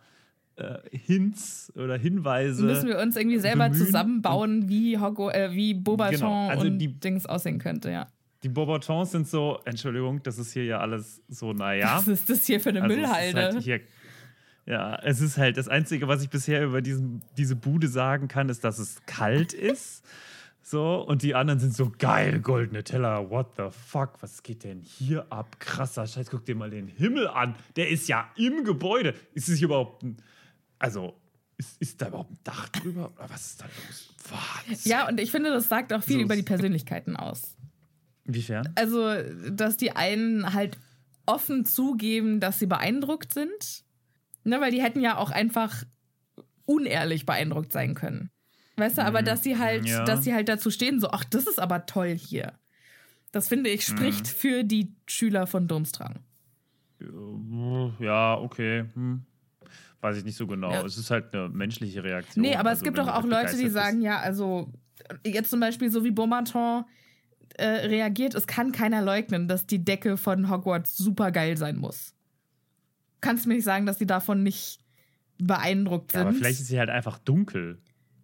äh, Hints oder Hinweise. Müssen wir uns irgendwie selber bemühen. zusammenbauen, wie, Hoggo, äh, wie Bobaton genau. also und die, Dings aussehen könnte, ja. Die Bobatons sind so, Entschuldigung, das ist hier ja alles so, naja. Was ist das hier für eine also Müllhalde? Halt hier, ja, es ist halt das Einzige, was ich bisher über diesen, diese Bude sagen kann, ist, dass es kalt ist. So, und die anderen sind so geil, goldene Teller, what the fuck, was geht denn hier ab? Krasser Scheiß, guck dir mal den Himmel an. Der ist ja im Gebäude. Ist es hier überhaupt ein. Also, ist, ist da überhaupt ein Dach drüber? Oder was ist da los? Was? Ja, und ich finde, das sagt auch viel so über die Persönlichkeiten aus. Inwiefern? Also, dass die einen halt offen zugeben, dass sie beeindruckt sind. Ne, weil die hätten ja auch einfach unehrlich beeindruckt sein können. Weißt du, aber mhm. dass sie halt, ja. dass sie halt dazu stehen, so, ach, das ist aber toll hier. Das finde ich spricht mhm. für die Schüler von Durmstrang. Ja, okay. Hm. Weiß ich nicht so genau. Ja. Es ist halt eine menschliche Reaktion. Nee, aber also, es gibt doch auch Leute, die sagen, ja, also jetzt zum Beispiel so wie Beaumaton äh, reagiert, es kann keiner leugnen, dass die Decke von Hogwarts super geil sein muss. Kannst du mir nicht sagen, dass die davon nicht beeindruckt sind? Ja, aber vielleicht ist sie halt einfach dunkel.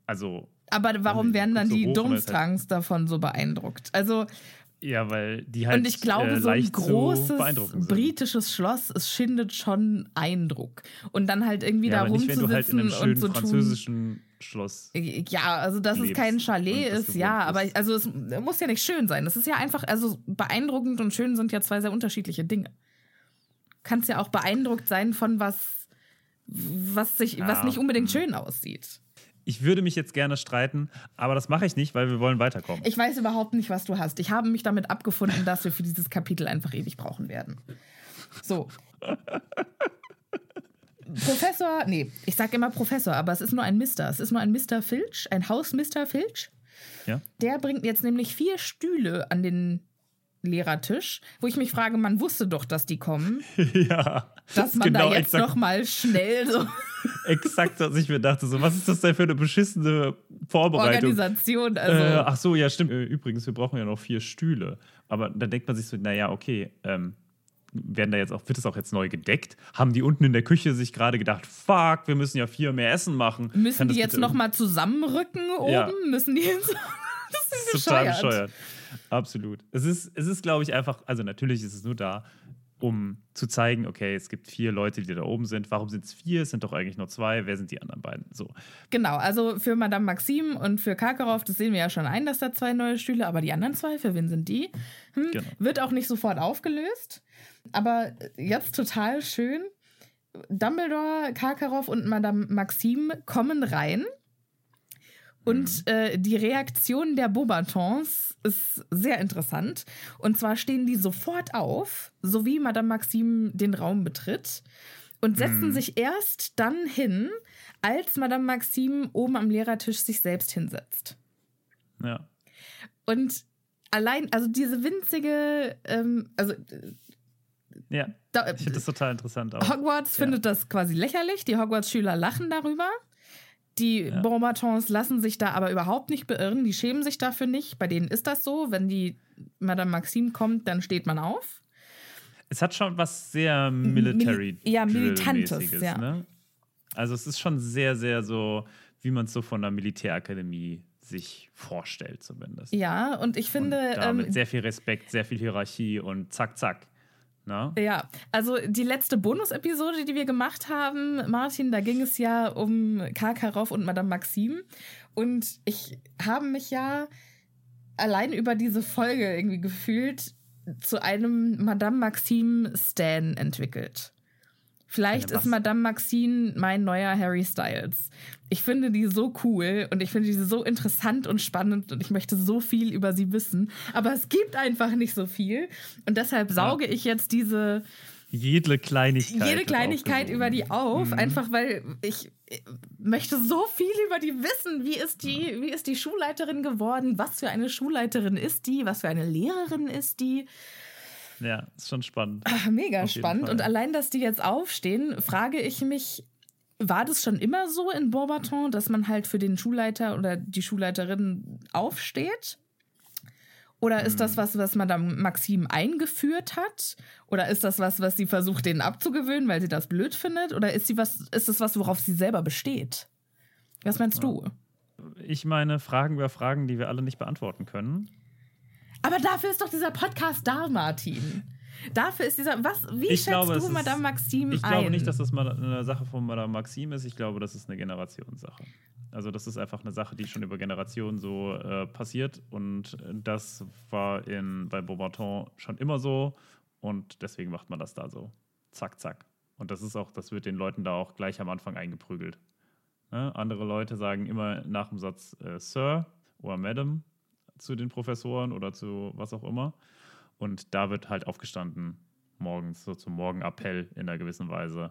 Also. Aber warum werden dann die Durmstrangs halt davon so beeindruckt? Also, Ja, weil die halt Und ich glaube, äh, so ein großes britisches Schloss, es schindet schon Eindruck. Und dann halt irgendwie ja, da halt rumzusitzen schönen und so tun. französischen Schloss. Ja, also dass es kein Chalet das ist, ja, aber ich- also es muss ja nicht schön sein. Es ist ja einfach, also beeindruckend und schön sind ja zwei sehr unterschiedliche Dinge. Kannst ja auch beeindruckt sein von was, was sich, was Ja, nicht unbedingt hm. schön aussieht. Ich würde mich jetzt gerne streiten, aber das mache ich nicht, weil wir wollen weiterkommen. Ich weiß überhaupt nicht, was du hast. Ich habe mich damit abgefunden, dass wir für dieses Kapitel einfach ewig brauchen werden. So. Professor, nee, ich sage immer Professor, aber es ist nur ein Mister. Es ist nur ein Mr. Filch, ein Haus Mr. Filch. ja? Der bringt jetzt nämlich vier Stühle an den Lehrertisch, wo ich mich frage, man wusste doch, dass die kommen, ja. dass man genau da jetzt exakt, noch mal schnell so exakt, was ich mir dachte. So, was ist das denn für eine beschissene Vorbereitung? Organisation, also äh, ach so, ja, stimmt. Äh, Übrigens, wir brauchen ja noch vier Stühle. Aber da denkt man sich so, naja, okay, ähm, werden da jetzt auch, wird das auch jetzt neu gedeckt? Haben die unten in der Küche sich gerade gedacht, fuck, wir müssen ja vier mehr Essen machen? müssen die das jetzt bitte noch mal zusammenrücken oben? Ja. Müssen die jetzt Das ist total bescheuert. bescheuert. Absolut. Es ist, es ist glaube ich, einfach, also natürlich ist es nur da, um zu zeigen, okay, es gibt vier Leute, die da oben sind. Warum sind es vier? Es sind doch eigentlich nur zwei. Wer sind die anderen beiden? So. Genau, also für Madame Maxim und für Karkaroff, das sehen wir ja schon ein, dass da zwei neue Stühle, aber die anderen zwei, für wen sind die? Hm, Genau. Wird auch nicht sofort aufgelöst, aber jetzt total schön. Dumbledore, Karkaroff und Madame Maxim kommen rein. Und äh, die Reaktion der Beaubatons ist sehr interessant. Und zwar stehen die sofort auf, so wie Madame Maxim den Raum betritt, und setzen Mhm. sich erst dann hin, als Madame Maxim oben am Lehrertisch sich selbst hinsetzt. Ja. Und allein, also diese winzige, ähm, also Ja. da, Ich finde das total interessant auch. Hogwarts Ja. findet das quasi lächerlich. Die Hogwarts-Schüler lachen darüber. Die Ja. Beaubatons lassen sich da aber überhaupt nicht beirren. Die schämen sich dafür nicht. Bei denen ist das so. Wenn die Madame Maxim kommt, dann steht man auf. Es hat schon was sehr Military ja, Militantes, ja. Ne? Also es ist schon sehr, sehr so, wie man es so von der Militärakademie sich vorstellt zumindest. Ja, und ich finde, und da mit ähm, sehr viel Respekt, sehr viel Hierarchie und zack, zack. Na? Ja, also die letzte Bonus-Episode, die wir gemacht haben, Martin, da ging es ja um Karkaroff und Madame Maxim. Und ich habe mich ja allein über diese Folge irgendwie gefühlt zu einem Madame Maxim Stan entwickelt. Vielleicht ist? Madame Maxine mein neuer Harry Styles. Ich finde die so cool und ich finde die so interessant und spannend und ich möchte so viel über sie wissen. Aber es gibt einfach nicht so viel. Und deshalb sauge ich jetzt diese, Jede Kleinigkeit. jede Kleinigkeit über die auf, Mhm. einfach weil ich äh, möchte so viel über die wissen. Wie ist die, wie ist die Schulleiterin geworden? Was für eine Schulleiterin ist die? Was für eine Lehrerin ist die? Ja, ist schon spannend. Ach, mega spannend. Fall. Und allein, dass die jetzt aufstehen, frage ich mich, war das schon immer so in Beaubaton, dass man halt für den Schulleiter oder die Schulleiterin aufsteht? Oder ist Hm. das was, was Madame Maxim eingeführt hat? Oder ist das was, was sie versucht, denen abzugewöhnen, weil sie das blöd findet? Oder ist sie was, ist das was, worauf sie selber besteht? Was meinst du? Ich meine, Fragen über Fragen, die wir alle nicht beantworten können. Aber dafür ist doch dieser Podcast da, Martin. Dafür ist dieser, was, wie Ich schätzt glaube, du ist- Madame Maxim Ich ein? glaube nicht, dass das mal eine Sache von Madame Maxim ist. Ich glaube, das ist eine Generationssache. Also das ist einfach eine Sache, die schon über Generationen so äh, passiert. Und das war in, bei Beaubaton schon immer so. Und deswegen macht man das da so. Zack, zack. Und das ist auch, das wird den Leuten da auch gleich am Anfang eingeprügelt. Ne? Andere Leute sagen immer nach dem Satz äh, Sir oder Madam zu den Professoren oder zu was auch immer. Und da wird halt aufgestanden, morgens, so zum Morgenappell in einer gewissen Weise.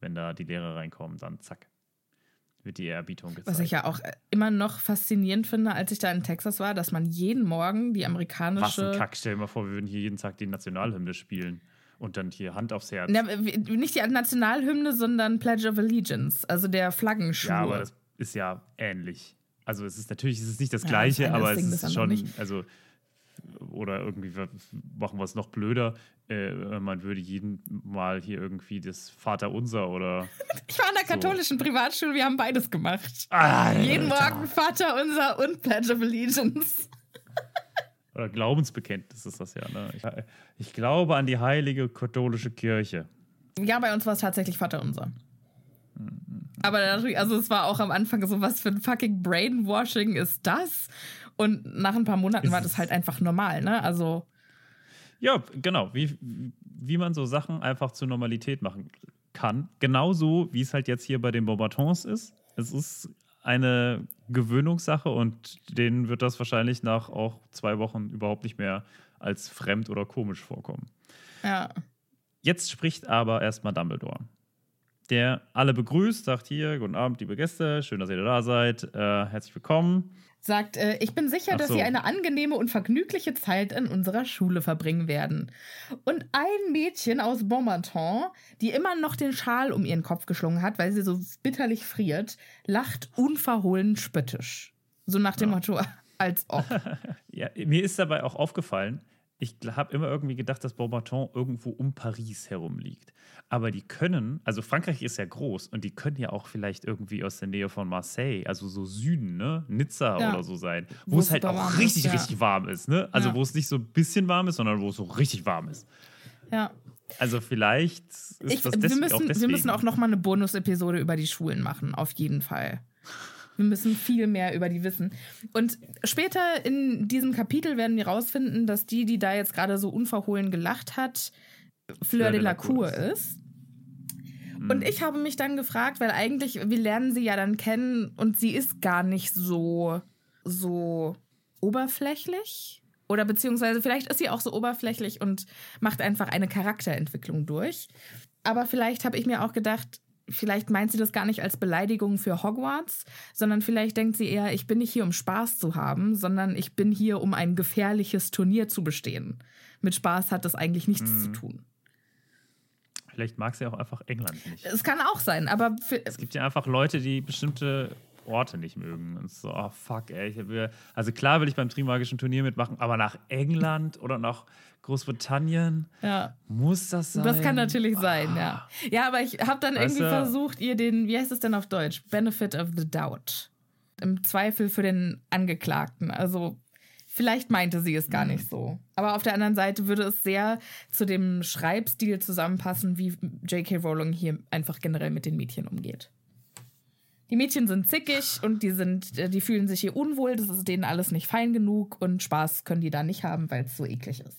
Wenn da die Lehrer reinkommen, dann zack, wird die Ehrerbietung gezeigt. Was ich ja auch immer noch faszinierend finde, als ich da in Texas war, dass man jeden Morgen die Was ein amerikanische. Kack, stell dir mal vor, wir würden hier jeden Tag die Nationalhymne spielen und dann hier Hand aufs Herz. Na, nicht die Nationalhymne, sondern Pledge of Allegiance, also der Flaggenschwur. ja, aber das ist ja ähnlich. Also es ist natürlich es ist nicht das Ja, Gleiche, das eine aber es Ding, ist das schon, also oder irgendwie machen wir es noch blöder. Äh, man würde jeden Mal hier irgendwie das Vaterunser oder ich war an der so. katholischen Privatschule, wir haben beides gemacht. Ah, Jeden Alter. Morgen Vater unser und Pledge of Allegiance. Oder Glaubensbekenntnis ist das ja. Ne? Ich, ich glaube an die heilige katholische Kirche. Ja, bei uns war es tatsächlich Vater unser. Aber also es war auch am Anfang so, was für ein fucking Brainwashing ist das? Und nach ein paar Monaten war das halt einfach normal, ne? Also, Ja, genau. Wie, wie man so Sachen einfach zur Normalität machen kann. Genauso wie es halt jetzt hier bei den Beaubatons ist. Es ist eine Gewöhnungssache und denen wird das wahrscheinlich nach auch zwei Wochen überhaupt nicht mehr als fremd oder komisch vorkommen. ja. Jetzt spricht aber erstmal Dumbledore. Der alle begrüßt, sagt hier, guten Abend, liebe Gäste, schön, dass ihr da seid, äh, herzlich willkommen. Sagt, äh, ich bin sicher, Ach dass so. Sie eine angenehme und vergnügliche Zeit in unserer Schule verbringen werden. Und ein Mädchen aus Beaumonton, die immer noch den Schal um ihren Kopf geschlungen hat, weil sie so bitterlich friert, lacht unverhohlen spöttisch. So nach dem Ja. Motto, als ob. Ja, mir ist dabei auch aufgefallen, ich habe immer irgendwie gedacht, dass Beaubaton irgendwo um Paris herum liegt. Aber die können, also Frankreich ist ja groß und die können ja auch vielleicht irgendwie aus der Nähe von Marseille, also so Süden, ne? Nizza Ja. oder so sein, Wo wo es halt auch warm ist, richtig, ja. richtig warm ist, ne? Also Ja. wo es nicht so ein bisschen warm ist, sondern wo es so richtig warm ist. Ja. Also vielleicht ist Ich, das wir, müssen, auch wir deswegen. müssen auch noch mal eine Bonus-Episode über die Schulen machen, auf jeden Fall. Wir müssen viel mehr über die wissen. Und später in diesem Kapitel werden wir rausfinden, dass die, die da jetzt gerade so unverhohlen gelacht hat, Fleur de la Cour ist. Und ich habe mich dann gefragt, weil eigentlich, wir lernen sie ja dann kennen und sie ist gar nicht so, so oberflächlich. Oder beziehungsweise vielleicht ist sie auch so oberflächlich und macht einfach eine Charakterentwicklung durch. Aber vielleicht habe ich mir auch gedacht, vielleicht meint sie das gar nicht als Beleidigung für Hogwarts, sondern vielleicht denkt sie eher, ich bin nicht hier, um Spaß zu haben, sondern ich bin hier, um ein gefährliches Turnier zu bestehen. Mit Spaß hat das eigentlich nichts zu tun. Vielleicht mag sie auch einfach England nicht. Es kann auch sein, aber Es gibt ja einfach Leute, die bestimmte Orte nicht mögen. Und so, oh fuck, ey. Ich will, also klar will ich beim Trimagischen Turnier mitmachen, aber nach England oder nach Großbritannien ja. muss das sein. Das kann natürlich sein, ja. Ja, aber ich habe dann Weißt irgendwie du- versucht, ihr den, wie heißt es denn auf Deutsch? Benefit of the doubt. Im Zweifel für den Angeklagten. Also vielleicht meinte sie es gar nicht so. Aber auf der anderen Seite würde es sehr zu dem Schreibstil zusammenpassen, wie J.K. Rowling hier einfach generell mit den Mädchen umgeht. Die Mädchen sind zickig und die sind, äh, die fühlen sich hier unwohl, das ist denen alles nicht fein genug und Spaß können die da nicht haben, weil es so eklig ist.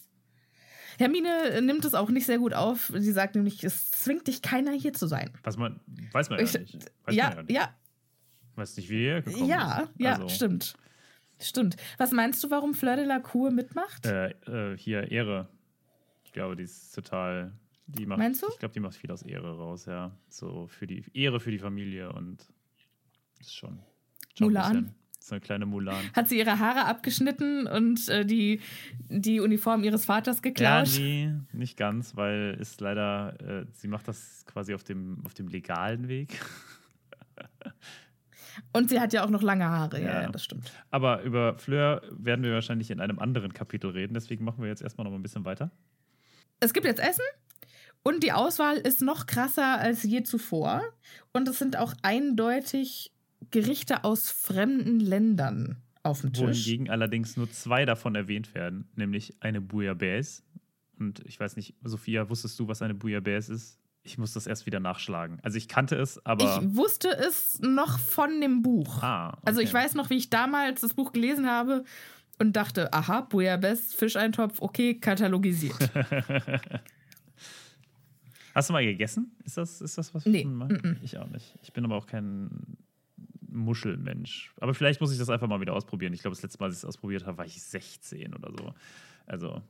Hermine nimmt es auch nicht sehr gut auf. Sie sagt nämlich, es zwingt dich keiner hier zu sein. Was man, weiß man ja Ich, nicht. Weiß ja, man ja, nicht. ja, Weiß nicht, wie er gekommen ja, ist. ja, Also, stimmt. Stimmt. Was meinst du, warum Fleur de la Cour mitmacht? Äh, äh, hier, Ehre. Ich glaube, die ist total. Die macht, Meinst du? Ich glaube, die macht viel aus Ehre raus, ja. So für die Ehre für die Familie und ist schon. schon Mulan? So eine kleine Mulan. Hat sie ihre Haare abgeschnitten und äh, die, die Uniform ihres Vaters Ja, geklaut? nee, nicht ganz, weil ist leider, äh, sie macht das quasi auf dem, auf dem legalen Weg. Und sie hat ja auch noch lange Haare. Ja, Ja. ja das stimmt. Aber über Fleur werden wir wahrscheinlich in einem anderen Kapitel reden, deswegen machen wir jetzt erstmal noch mal ein bisschen weiter. Es gibt jetzt Essen und die Auswahl ist noch krasser als je zuvor. Und es sind auch eindeutig Gerichte aus fremden Ländern auf dem Tisch. Wohingegen allerdings nur zwei davon erwähnt werden, nämlich eine Bouillabaisse. Und ich weiß nicht, Sophia, wusstest du, was eine Bouillabaisse ist? Ich muss das erst wieder nachschlagen. Also ich kannte es, aber. Ich wusste es noch von dem Buch. ah, okay. Also ich weiß noch, wie ich damals das Buch gelesen habe und dachte, aha, Bouillabaisse, Fischeintopf, okay, katalogisiert. Hast du mal gegessen? Ist das, ist das was Nee, mag? mm-mm. Ich auch nicht. Ich bin aber auch kein Muschelmensch. Aber vielleicht muss ich das einfach mal wieder ausprobieren. Ich glaube, das letzte Mal, als ich es ausprobiert habe, war ich 16 oder so. Also,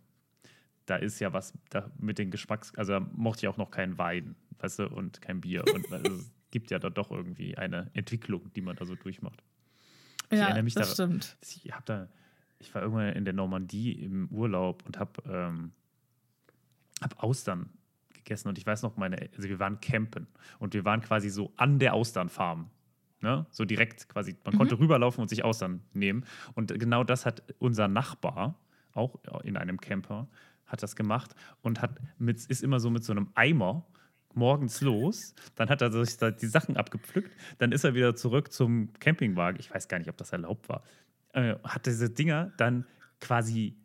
da ist ja was da mit den Geschmacks... Also, da mochte ich auch noch keinen Wein, weißt du, und kein Bier. Und also, es gibt ja da doch irgendwie eine Entwicklung, die man da so durchmacht. Ich ja, erinnere mich das daran- stimmt. Ich habe da, ich war irgendwann in der Normandie im Urlaub und habe ähm, hab Austern gegessen und ich weiß noch meine, also wir waren campen und wir waren quasi so an der Austernfarm. Ne? So direkt quasi, man konnte rüberlaufen und sich Austern nehmen. Und genau das hat unser Nachbar, auch in einem Camper, hat das gemacht und hat mit, ist immer so mit so einem Eimer morgens los, dann hat er sich da die Sachen abgepflückt, dann ist er wieder zurück zum Campingwagen. Ich weiß gar nicht, ob das erlaubt war. Äh, hat diese Dinger dann quasi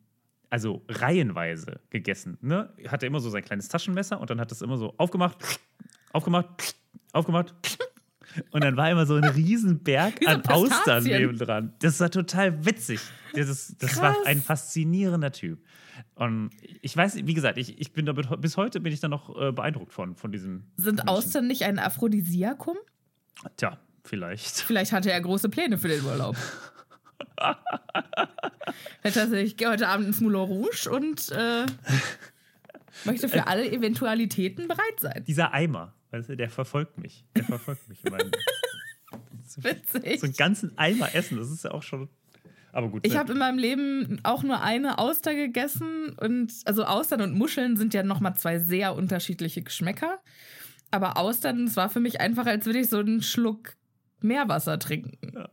also reihenweise gegessen. Ne? Hatte immer so sein kleines Taschenmesser und dann hat das immer so aufgemacht, aufgemacht, aufgemacht. Und dann war immer so ein Berg Wie so an Austern nebendran. Das war total witzig. Das, ist, das war ein faszinierender Typ. Und ich weiß, wie gesagt, ich, ich bin damit, bis heute bin ich da noch äh, beeindruckt von, von diesem. Sind Menschen. Austern nicht ein Aphrodisiakum? Tja, vielleicht. Vielleicht hatte er große Pläne für den Urlaub. Vielleicht sich, ich gehe heute Abend ins Moulin Rouge und äh, möchte für alle Eventualitäten bereit sein. Dieser Eimer, weißt du, der verfolgt mich. Der verfolgt mich. in meinem- Witzig. so einen ganzen Eimer essen, das ist ja auch schon. Aber gut. Ich ne? habe in meinem Leben auch nur eine Auster gegessen und also Austern und Muscheln sind ja nochmal zwei sehr unterschiedliche Geschmäcker. Aber Austern, es war für mich einfach, als würde ich so einen Schluck Meerwasser trinken. Ja.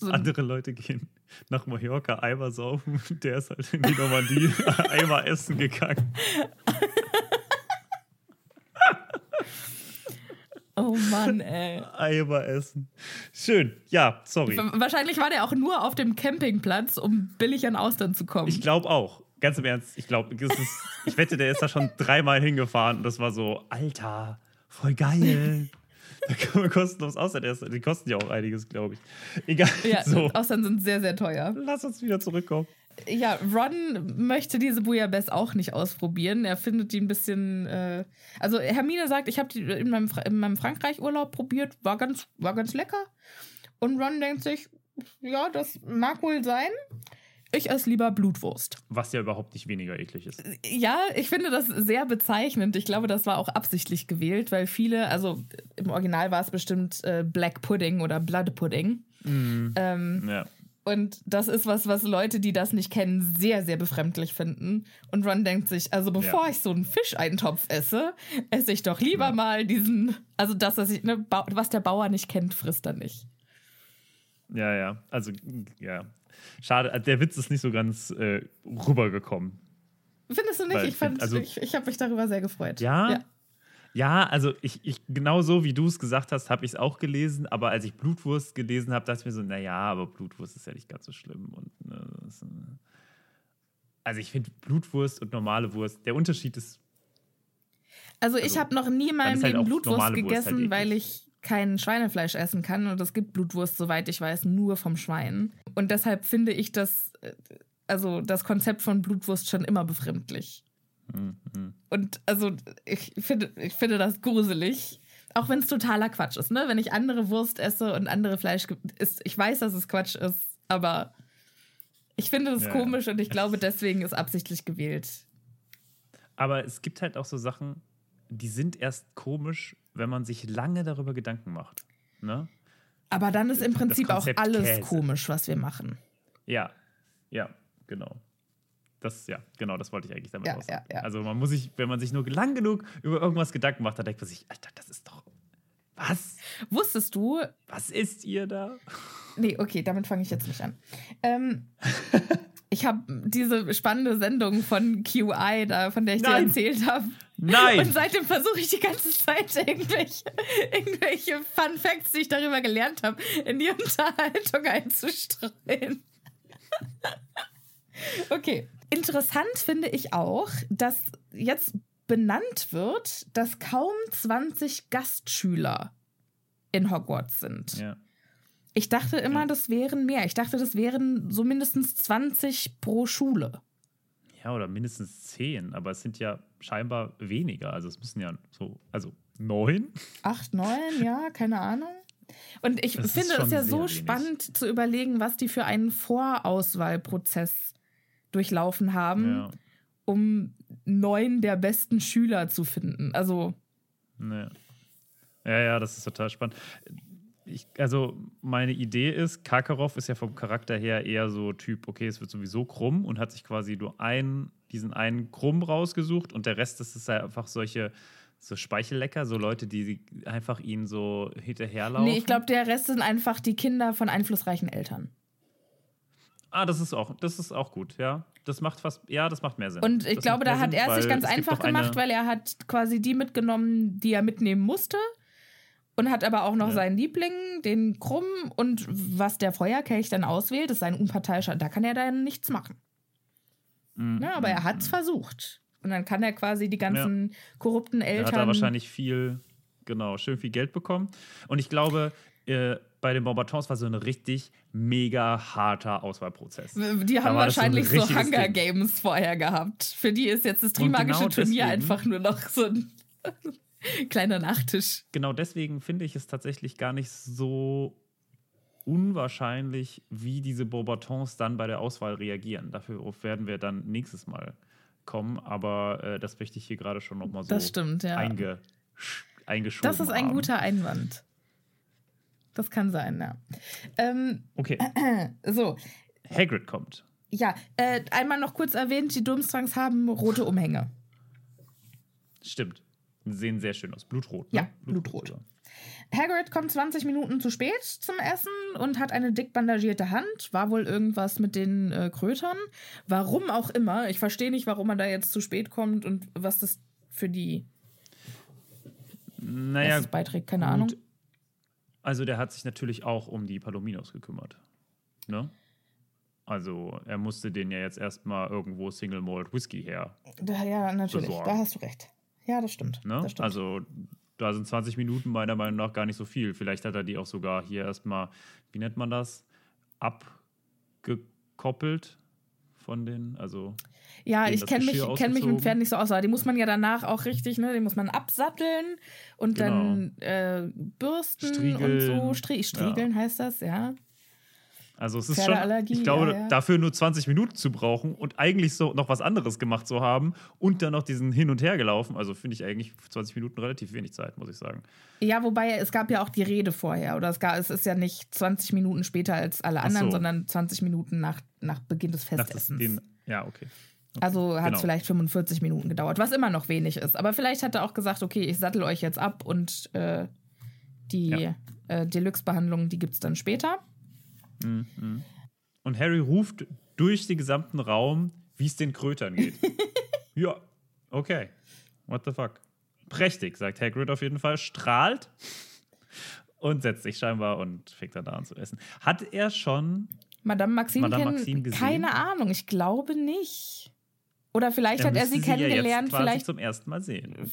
So Andere Leute gehen nach Mallorca Eimer saufen. Der ist halt in die Normandie Eimer essen gegangen. Oh Mann, ey. Eimer essen. Schön. Ja, sorry. Wahrscheinlich war der auch nur auf dem Campingplatz, um billig an Austern zu kommen. Ich glaube auch. Ganz im Ernst, ich glaube, ich wette, der ist da schon dreimal hingefahren und das war so, Alter, voll geil. Da kann man kostenlos Austern essen. Die kosten ja auch einiges, glaube ich. Egal. ja, so. Austern sind sehr, sehr teuer. Lass uns wieder zurückkommen. Ja, Ron möchte diese Bouillabaisse auch nicht ausprobieren. Er findet die ein bisschen. Äh also, Hermine sagt, ich habe die in meinem, Fra in meinem Frankreich-Urlaub probiert, war ganz, war ganz lecker. Und Ron denkt sich, ja, das mag wohl sein. Ich esse lieber Blutwurst. Was ja überhaupt nicht weniger eklig ist. Ja, ich finde das sehr bezeichnend. Ich glaube, das war auch absichtlich gewählt, weil viele, also im Original war es bestimmt äh, Black Pudding oder Blood Pudding. Ähm, Ja. und das ist was, was Leute, die das nicht kennen, sehr, sehr befremdlich finden. Und Ron denkt sich, also bevor Ja. ich so einen Fischeintopf esse, esse ich doch lieber mal diesen, also das, was, ich, ne, was der Bauer nicht kennt, frisst er nicht. Ja, ja. Also, ja. Schade, der Witz ist nicht so ganz äh, rübergekommen. Findest du nicht? Weil ich ich find- also- ich, ich habe mich darüber sehr gefreut. Ja? ja. Ja, also ich, ich genau so wie du es gesagt hast, habe ich es auch gelesen, aber als ich Blutwurst gelesen habe, dachte ich mir so, naja, aber Blutwurst ist ja nicht ganz so schlimm. Und, ne, das, äh, also ich finde Blutwurst und normale Wurst, der Unterschied ist, Also ich Also, habe noch nie in meinem ist halt Leben Blutwurst Wurst halt gegessen, eklig. weil ich kein Schweinefleisch essen kann und es gibt Blutwurst, soweit ich weiß, nur vom Schwein. Und deshalb finde ich das, äh, also das Konzept von Blutwurst schon immer befremdlich. hm, hm. Und also ich finde, ich finde das gruselig. Auch wenn es totaler Quatsch ist, ne? Wenn ich andere Wurst esse und andere Fleisch ist, ich weiß, dass es Quatsch ist, aber ich finde das Ja, ja. komisch und ich glaube, deswegen ist absichtlich gewählt. aber es gibt halt auch so Sachen, die sind erst komisch, wenn man sich lange darüber Gedanken macht. Ne? Aber dann ist im Prinzip auch alles Käse. komisch, was wir machen. Ja, ja, genau. Das, ja, genau, das wollte ich eigentlich damit Ja, ja, ja. Also man muss sich, wenn man sich nur lang genug über irgendwas Gedanken macht, dann denkt man sich, Alter, das ist doch. Was? Wusstest du, Was isst ihr da? Nee, okay, damit fange ich jetzt nicht an. Ähm, ich habe diese spannende Sendung von QI, da, von der ich Nein. dir erzählt habe. Nein! Und seitdem versuche ich die ganze Zeit irgendwelche, irgendwelche Fun Facts, die ich darüber gelernt habe, in die Unterhaltung einzustreuen. okay. Interessant finde ich auch, dass jetzt benannt wird, dass kaum 20 Gastschüler in Hogwarts sind. Ja. Ich dachte immer, Ja. das wären mehr. Ich dachte, das wären so mindestens 20 pro Schule. ja, oder mindestens zehn, aber es sind ja scheinbar weniger. Also es müssen ja so, also neun? Acht, neun, ja, keine Ahnung. Und ich Das finde es ja so wenig. spannend zu überlegen, was die für einen Vorauswahlprozess durchlaufen haben, Ja. um neun der besten Schüler zu finden. Also, Ne. Ja, ja, das ist total spannend. Ich, also, meine Idee ist, Karkaroff ist ja vom Charakter her eher so Typ, okay, es wird sowieso krumm und hat sich quasi nur einen, diesen einen Krumm rausgesucht und der Rest das ist halt einfach solche so Speichellecker, so Leute, die einfach ihn so hinterherlaufen. nee, ich glaube, der Rest sind einfach die Kinder von einflussreichen Eltern. Ah, das ist auch, das ist auch gut, ja. Das macht fast, ja, das macht mehr Sinn. Und ich Das glaube, da hat Sinn, er es sich ganz einfach gemacht, weil er hat quasi die mitgenommen, die er mitnehmen musste. Und hat aber auch noch Ja. seinen Liebling, den Krumm. Und was der Feuerkelch dann auswählt, ist sein unparteiischer. Da kann er dann nichts machen. Mhm. Ja, aber er hat es versucht. Und dann kann er quasi die ganzen korrupten Da Eltern. hat er wahrscheinlich viel, genau, schön viel Geld bekommen. Und ich glaube, äh, bei den Bombartons war so ein richtig mega harter Auswahlprozess. Die Da haben so wahrscheinlich so, richtiges Hunger Ding. Games vorher gehabt. Für die ist jetzt das Und Trimagische genau Turnier deswegen- einfach nur noch so ein kleiner Nachtisch. Genau deswegen finde ich es tatsächlich gar nicht so unwahrscheinlich, wie diese Beaubatons dann bei der Auswahl reagieren. Dafür werden wir dann nächstes Mal kommen, aber äh, das möchte ich hier gerade schon nochmal so Das stimmt, ja. einge eingeschoben Das ist ein haben. guter Einwand. Das kann sein, ja. Ähm, Okay, so, Hagrid kommt. ja, äh, einmal noch kurz erwähnt, die Durmstrangs haben rote Umhänge. Stimmt. Sehen sehr schön aus. Blutrot. Ne? Ja, blutrot. sogar. Hagrid kommt 20 Minuten zu spät zum Essen und hat eine dick bandagierte Hand. War wohl irgendwas mit den äh, Krötern. Warum auch immer. Ich verstehe nicht, warum er da jetzt zu spät kommt und was das für die Naja, beiträgt. Keine gut. Ahnung. Also der hat sich natürlich auch um die Palominos gekümmert. Ne? Also er musste den ja jetzt erstmal irgendwo Single Malt Whisky her. Da, ja, natürlich. besorgen. Da hast du recht. Ja, das stimmt. Ne? Das stimmt. Also da sind 20 Minuten meiner Meinung nach gar nicht so viel. Vielleicht hat er die auch sogar hier erstmal, wie nennt man das, abgekoppelt von den, also Ja, ich kenne mich, kenn mich mit. Pferden nicht so aus, aber die muss man ja danach auch richtig, ne? Den muss man absatteln und dann äh, bürsten und so. Striegeln. Stri Striegeln heißt das, ja. Also es ist schon, ich glaube, ja, ja. dafür nur 20 Minuten zu brauchen und eigentlich so noch was anderes gemacht zu haben und dann noch diesen Hin und Her gelaufen. Also finde ich eigentlich 20 Minuten relativ wenig Zeit, muss ich sagen. Ja, wobei es gab ja auch die Rede vorher. Oder es, gab, es ist ja nicht 20 Minuten später als alle anderen, so. sondern 20 Minuten nach, nach Beginn des Festessens. den, ja, okay. also hat es genau. vielleicht 45 Minuten gedauert, was immer noch wenig ist. Aber vielleicht hat er auch gesagt, okay, ich sattel euch jetzt ab und äh, die Ja. äh, Deluxe-Behandlung, die gibt es dann später. Und Harry ruft durch den gesamten Raum, wie es den Krötern geht. ja, okay. What the fuck? Prächtig, sagt Hagrid auf jeden Fall, strahlt und setzt sich scheinbar und fängt dann da an zu essen. Hat er schon Madame Maxime, Madame Maxime gesehen? keine Ahnung, ich glaube nicht. Oder vielleicht hat er sie sie ja kennengelernt, quasi vielleicht zum ersten Mal sehen.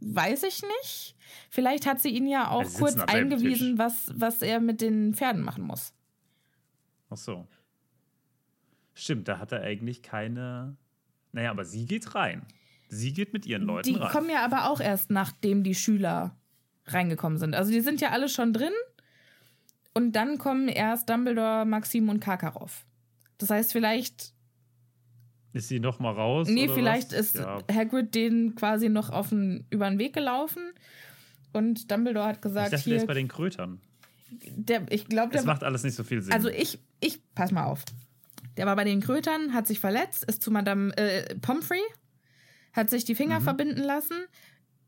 weiß ich nicht. Vielleicht hat sie ihn ja auch Also kurz eingewiesen, was, was er mit den Pferden machen muss. Ach so. Stimmt, da hat er eigentlich keine. Naja, aber sie geht rein. Sie geht mit ihren Leuten Die rein. kommen ja aber auch erst, nachdem die Schüler reingekommen sind. Also die sind ja alle schon drin und dann kommen erst Dumbledore, Maxim und Karkaroff. Das heißt, vielleicht, Ist sie noch mal raus? nee, vielleicht was? ist Ja, Hagrid denen quasi noch auf den, über den Weg gelaufen und Dumbledore hat ich gesagt, dachte, der hier, ist bei den Krötern. Der, ich glaube, Das macht alles nicht so viel Sinn. Also ich, ich, pass mal auf. Der war bei den Krötern, hat sich verletzt, ist zu Madame äh, Pomfrey, hat sich die Finger verbinden lassen,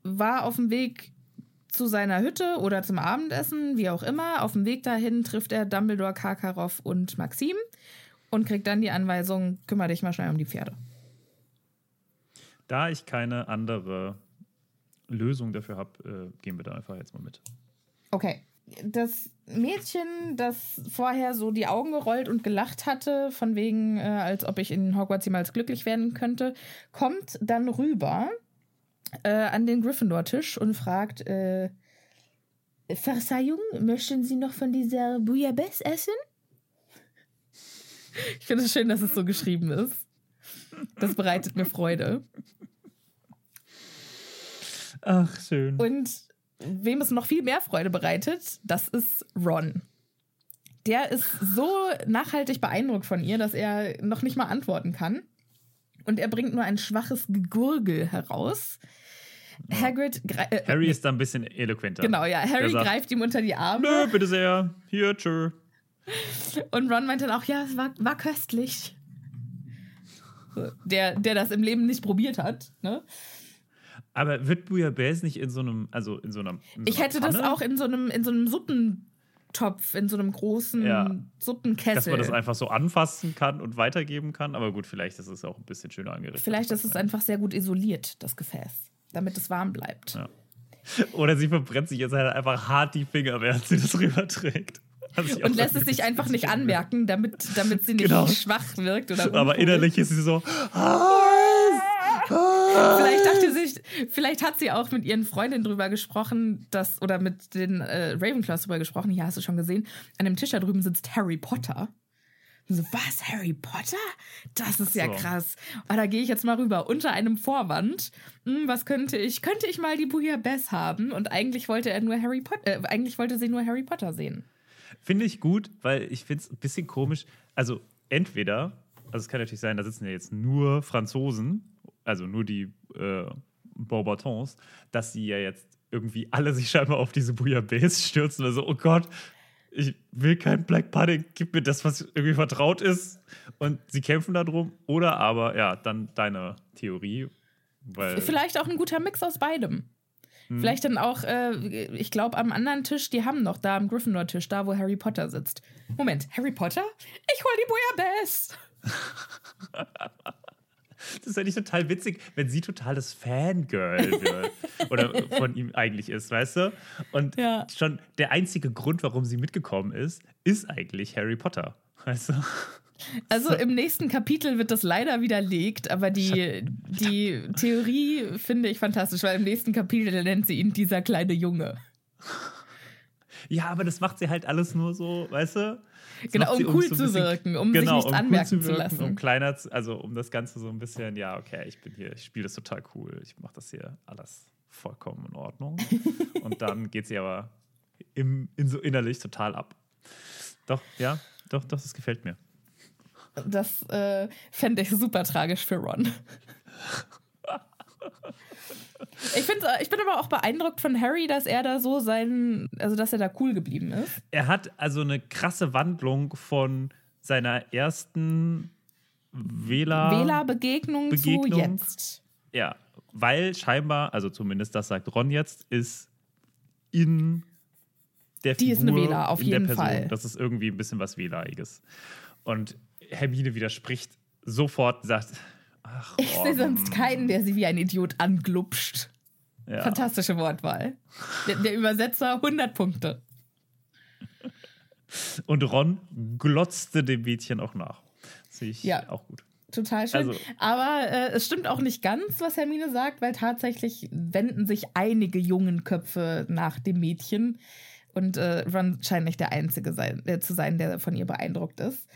war auf dem Weg zu seiner Hütte oder zum Abendessen, wie auch immer. Auf dem Weg dahin trifft er Dumbledore, Karkaroff und Maxim und kriegt dann die Anweisung, kümmere dich mal schnell um die Pferde. da ich keine andere Lösung dafür habe, äh, gehen wir da einfach jetzt mal mit. Okay. Das Mädchen, das vorher so die Augen gerollt und gelacht hatte, von wegen, äh, als ob ich in Hogwarts jemals glücklich werden könnte, kommt dann rüber äh, an den Gryffindor-Tisch und fragt: äh, Verzeihung, möchten Sie noch von dieser Bouillabaisse essen? Ich finde es schön, dass es so geschrieben ist. Das bereitet mir Freude. Ach, schön. Und wem es noch viel mehr Freude bereitet, das ist Ron. Der ist so nachhaltig beeindruckt von ihr, dass er noch nicht mal antworten kann. Und er bringt nur ein schwaches Gegurgel heraus. Hagrid. Äh, Harry ist da ein bisschen eloquenter. Genau, ja. Harry sagt, greift ihm unter die Arme. Nö, bitte sehr. Hier, tschö. Und Ron meint dann auch, ja, es war, war köstlich. Der, der das im Leben nicht probiert hat. Ne? Aber wird Bouillabaisse nicht in so einem, also in so einer. In so Ich hätte das Pfanne? auch in so einem, in so einem Suppentopf, in so einem großen Ja. Suppenkessel. Dass man das einfach so anfassen kann und weitergeben kann. Aber gut, vielleicht ist es auch ein bisschen schöner angerichtet. Vielleicht ist es einfach sehr gut isoliert, das Gefäß, damit es warm bleibt. Ja. Oder sie verbrennt sich jetzt halt einfach hart die Finger, während sie das rüberträgt. und lässt es sich einfach nicht anmerken, damit, damit sie nicht genau. schwach wirkt. Oder Aber innerlich ist sie so. Vielleicht dachte sich, vielleicht hat sie auch mit ihren Freundinnen drüber gesprochen, dass, oder mit den äh, Ravenclaws drüber gesprochen, hier hast du schon gesehen, an dem Tisch da drüben sitzt Harry Potter. Und so, was, Harry Potter? Das ist ja so. krass. Aber da gehe ich jetzt mal rüber. Unter einem Vorwand. Hm, was könnte ich? Könnte ich mal die Bess haben? Und eigentlich wollte er nur Harry Potter, äh, eigentlich wollte sie nur Harry Potter sehen. Finde ich gut, weil ich finde es ein bisschen komisch. Also, entweder, also es kann natürlich sein, da sitzen ja jetzt nur Franzosen also nur die äh, Beaubatons, dass sie ja jetzt irgendwie alle sich scheinbar auf diese Bouillabaisse stürzen. Also, oh Gott, ich will kein Black Pudding, gib mir das, was irgendwie vertraut ist. Und sie kämpfen darum. Oder aber, ja, dann deine Theorie. Weil Vielleicht auch ein guter Mix aus beidem. Hm. Vielleicht dann auch, äh, ich glaube, am anderen Tisch, die haben noch da am Gryffindor-Tisch, da wo Harry Potter sitzt. Moment, Harry Potter? Ich hol die Bouillabaisse! Das ist eigentlich total witzig, wenn sie total das Fangirl wird. oder von ihm eigentlich ist, weißt du? Und ja. schon der einzige Grund, warum sie mitgekommen ist, ist eigentlich Harry Potter. Weißt du? Also so. im nächsten Kapitel wird das leider widerlegt, aber die, die Theorie finde ich fantastisch, weil im nächsten Kapitel nennt sie ihn dieser kleine Junge. Ja, aber das macht sie halt alles nur so, weißt du? genau, um cool um so zu bisschen, wirken, um genau, sich nichts um anmerken cool zu, wirken, zu, lassen. Um kleiner, also um das Ganze so ein bisschen, ja, okay, ich bin hier, ich spiele das total cool, ich mache das hier alles vollkommen in Ordnung. Und dann geht sie aber im, in so innerlich total ab. Doch, ja, doch, doch, das gefällt mir. Das äh, fände ich super tragisch für Ron. Ich, ich bin aber auch beeindruckt von Harry, dass er da so sein, also dass er da cool geblieben ist. Er hat also eine krasse Wandlung von seiner ersten Wähler Wählerbegegnung Begegnung. zu jetzt. Ja, weil scheinbar, also zumindest das sagt Ron jetzt, ist in der Die Figur, ist eine Wähler, auf jeden Fall. Das ist irgendwie ein bisschen was Wähleriges. Und Hermine widerspricht sofort, sagt, Ach, ich sehe sonst keinen, der sie wie ein Idiot anglupscht. Ja. Fantastische Wortwahl. Der, der Übersetzer 100 Punkte. Und Ron glotzte dem Mädchen auch nach. Sehe ich ja. auch gut. Total schön. Also, Aber äh, es stimmt auch nicht ganz, was Hermine sagt, weil tatsächlich wenden sich einige jungen Köpfe nach dem Mädchen. Und äh, Ron scheint nicht der Einzige sein, äh, zu sein, der von ihr beeindruckt ist.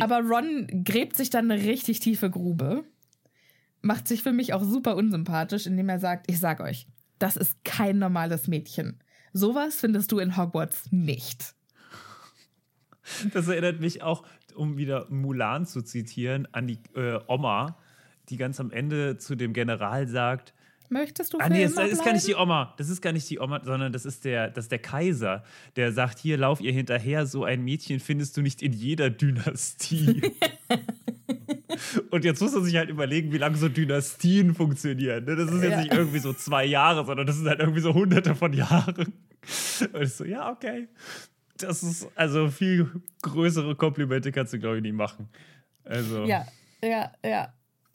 Aber Ron gräbt sich dann eine richtig tiefe Grube macht sich für mich auch super unsympathisch, indem er sagt, ich sag euch, das ist kein normales Mädchen. Sowas findest du in Hogwarts nicht. Das erinnert mich auch, um wieder Mulan zu zitieren, an die äh, Oma, die ganz am Ende zu dem General sagt, Möchtest du Ah, nee, das, das ist gar nicht die Oma. Das ist gar nicht die Oma, sondern das ist der, das ist der Kaiser, der sagt: Hier, lauf ihr hinterher, so ein Mädchen findest du nicht in jeder Dynastie. Und jetzt muss man sich halt überlegen, wie lange so Dynastien funktionieren. Ne? Das ist jetzt ja. nicht irgendwie so zwei Jahre, sondern das sind halt irgendwie so hunderte von Jahren. Und ich so, ja, okay. Das ist, also viel größere Komplimente kannst du, glaube ich, nicht machen. Also. Ja, ja, ja.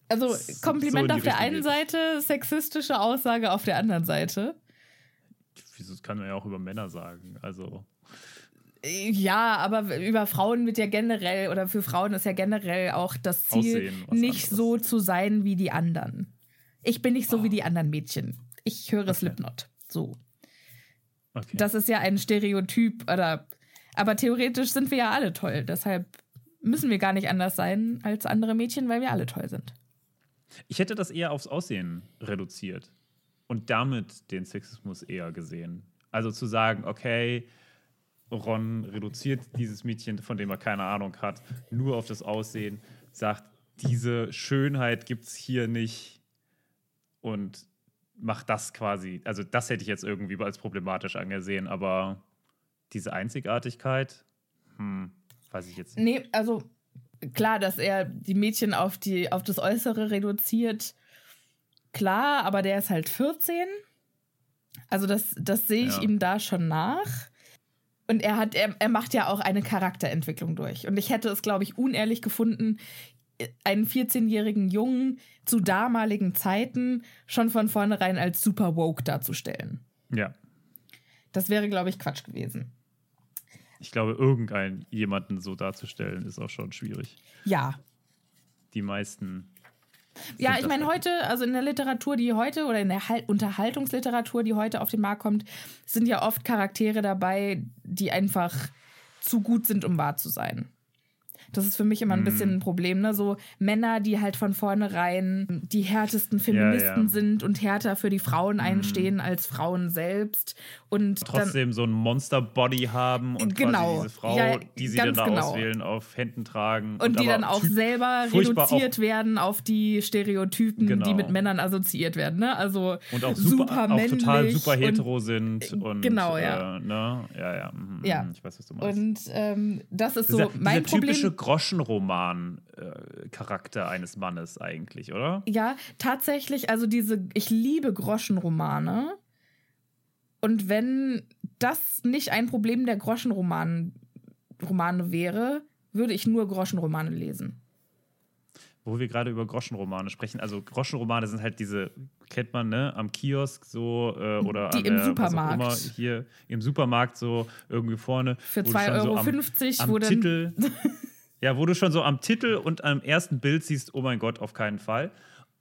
Also Kompliment so auf der einen Seite, sexistische Aussage auf der anderen Seite. Wieso kann man ja auch über Männer sagen? Also. Ja, aber über Frauen wird ja generell, oder für Frauen ist ja generell auch das Ziel, nicht anderes. so zu sein wie die anderen. Ich bin nicht so oh. wie die anderen Mädchen. Ich höre okay. Slipknot. So. Okay. Das ist ja ein Stereotyp, oder. Aber theoretisch sind wir ja alle toll. Deshalb müssen wir gar nicht anders sein als andere Mädchen, weil wir alle toll sind. Ich hätte das eher aufs Aussehen reduziert und damit den Sexismus eher gesehen. Also zu sagen, okay, Ron reduziert dieses Mädchen, von dem er keine Ahnung hat, nur auf das Aussehen, sagt, diese Schönheit gibt es hier nicht und macht das quasi. Also, das hätte ich jetzt irgendwie als problematisch angesehen, aber diese Einzigartigkeit, hm, weiß ich jetzt nicht. Nee, also klar, dass er die Mädchen auf, die, auf das Äußere reduziert, klar, aber der ist halt 14. Also, das, das sehe ich ja. ihm da schon nach. Und er hat, er, er macht ja auch eine Charakterentwicklung durch. Und ich hätte es, glaube ich, unehrlich gefunden, einen 14-jährigen Jungen zu damaligen Zeiten schon von vornherein als super woke darzustellen. Ja. Das wäre, glaube ich, Quatsch gewesen. Ich glaube, irgendein jemanden so darzustellen, ist auch schon schwierig. Ja. Die meisten. Ja, ich meine, heute, also in der Literatur, die heute, oder in der Hal- Unterhaltungsliteratur, die heute auf den Markt kommt, sind ja oft Charaktere dabei, die einfach zu gut sind, um wahr zu sein. Das ist für mich immer ein bisschen ein Problem, ne? So Männer, die halt von vornherein die härtesten Feministen ja. sind und härter für die Frauen einstehen als Frauen selbst. Und dann, trotzdem so ein Monster-Body haben und Genau. quasi diese Frau, Ja, die sie dann da genau. auswählen, auf Händen tragen. und die aber dann auch selber reduziert werden auf die Stereotypen, Genau. die mit Männern assoziiert werden. Ne? Also und auch super, auch total männlich super und- hetero sind und genau, ja. äh, ne? ja, ja, mhm, Ja. mhm, ich weiß, was du meinst. Und ähm, das ist so dieser, mein dieser typische Problem. Groschenroman-Charakter eines Mannes eigentlich, oder? Ja, tatsächlich, also diese, ich liebe Groschenromane. Und wenn das nicht ein Problem der Groschenroman Romane wäre, würde ich nur Groschenromane lesen. Wo wir gerade über Groschenromane sprechen. Also Groschenromane sind halt diese, kennt man, ne, am Kiosk so äh, oder Die an im der, Supermarkt. Immer, hier im Supermarkt so irgendwie vorne. Für wo du schon 2,50 Euro, so am, wo am dann. Titel. ja, wo du schon so am Titel und am ersten Bild siehst, oh mein Gott, auf keinen Fall.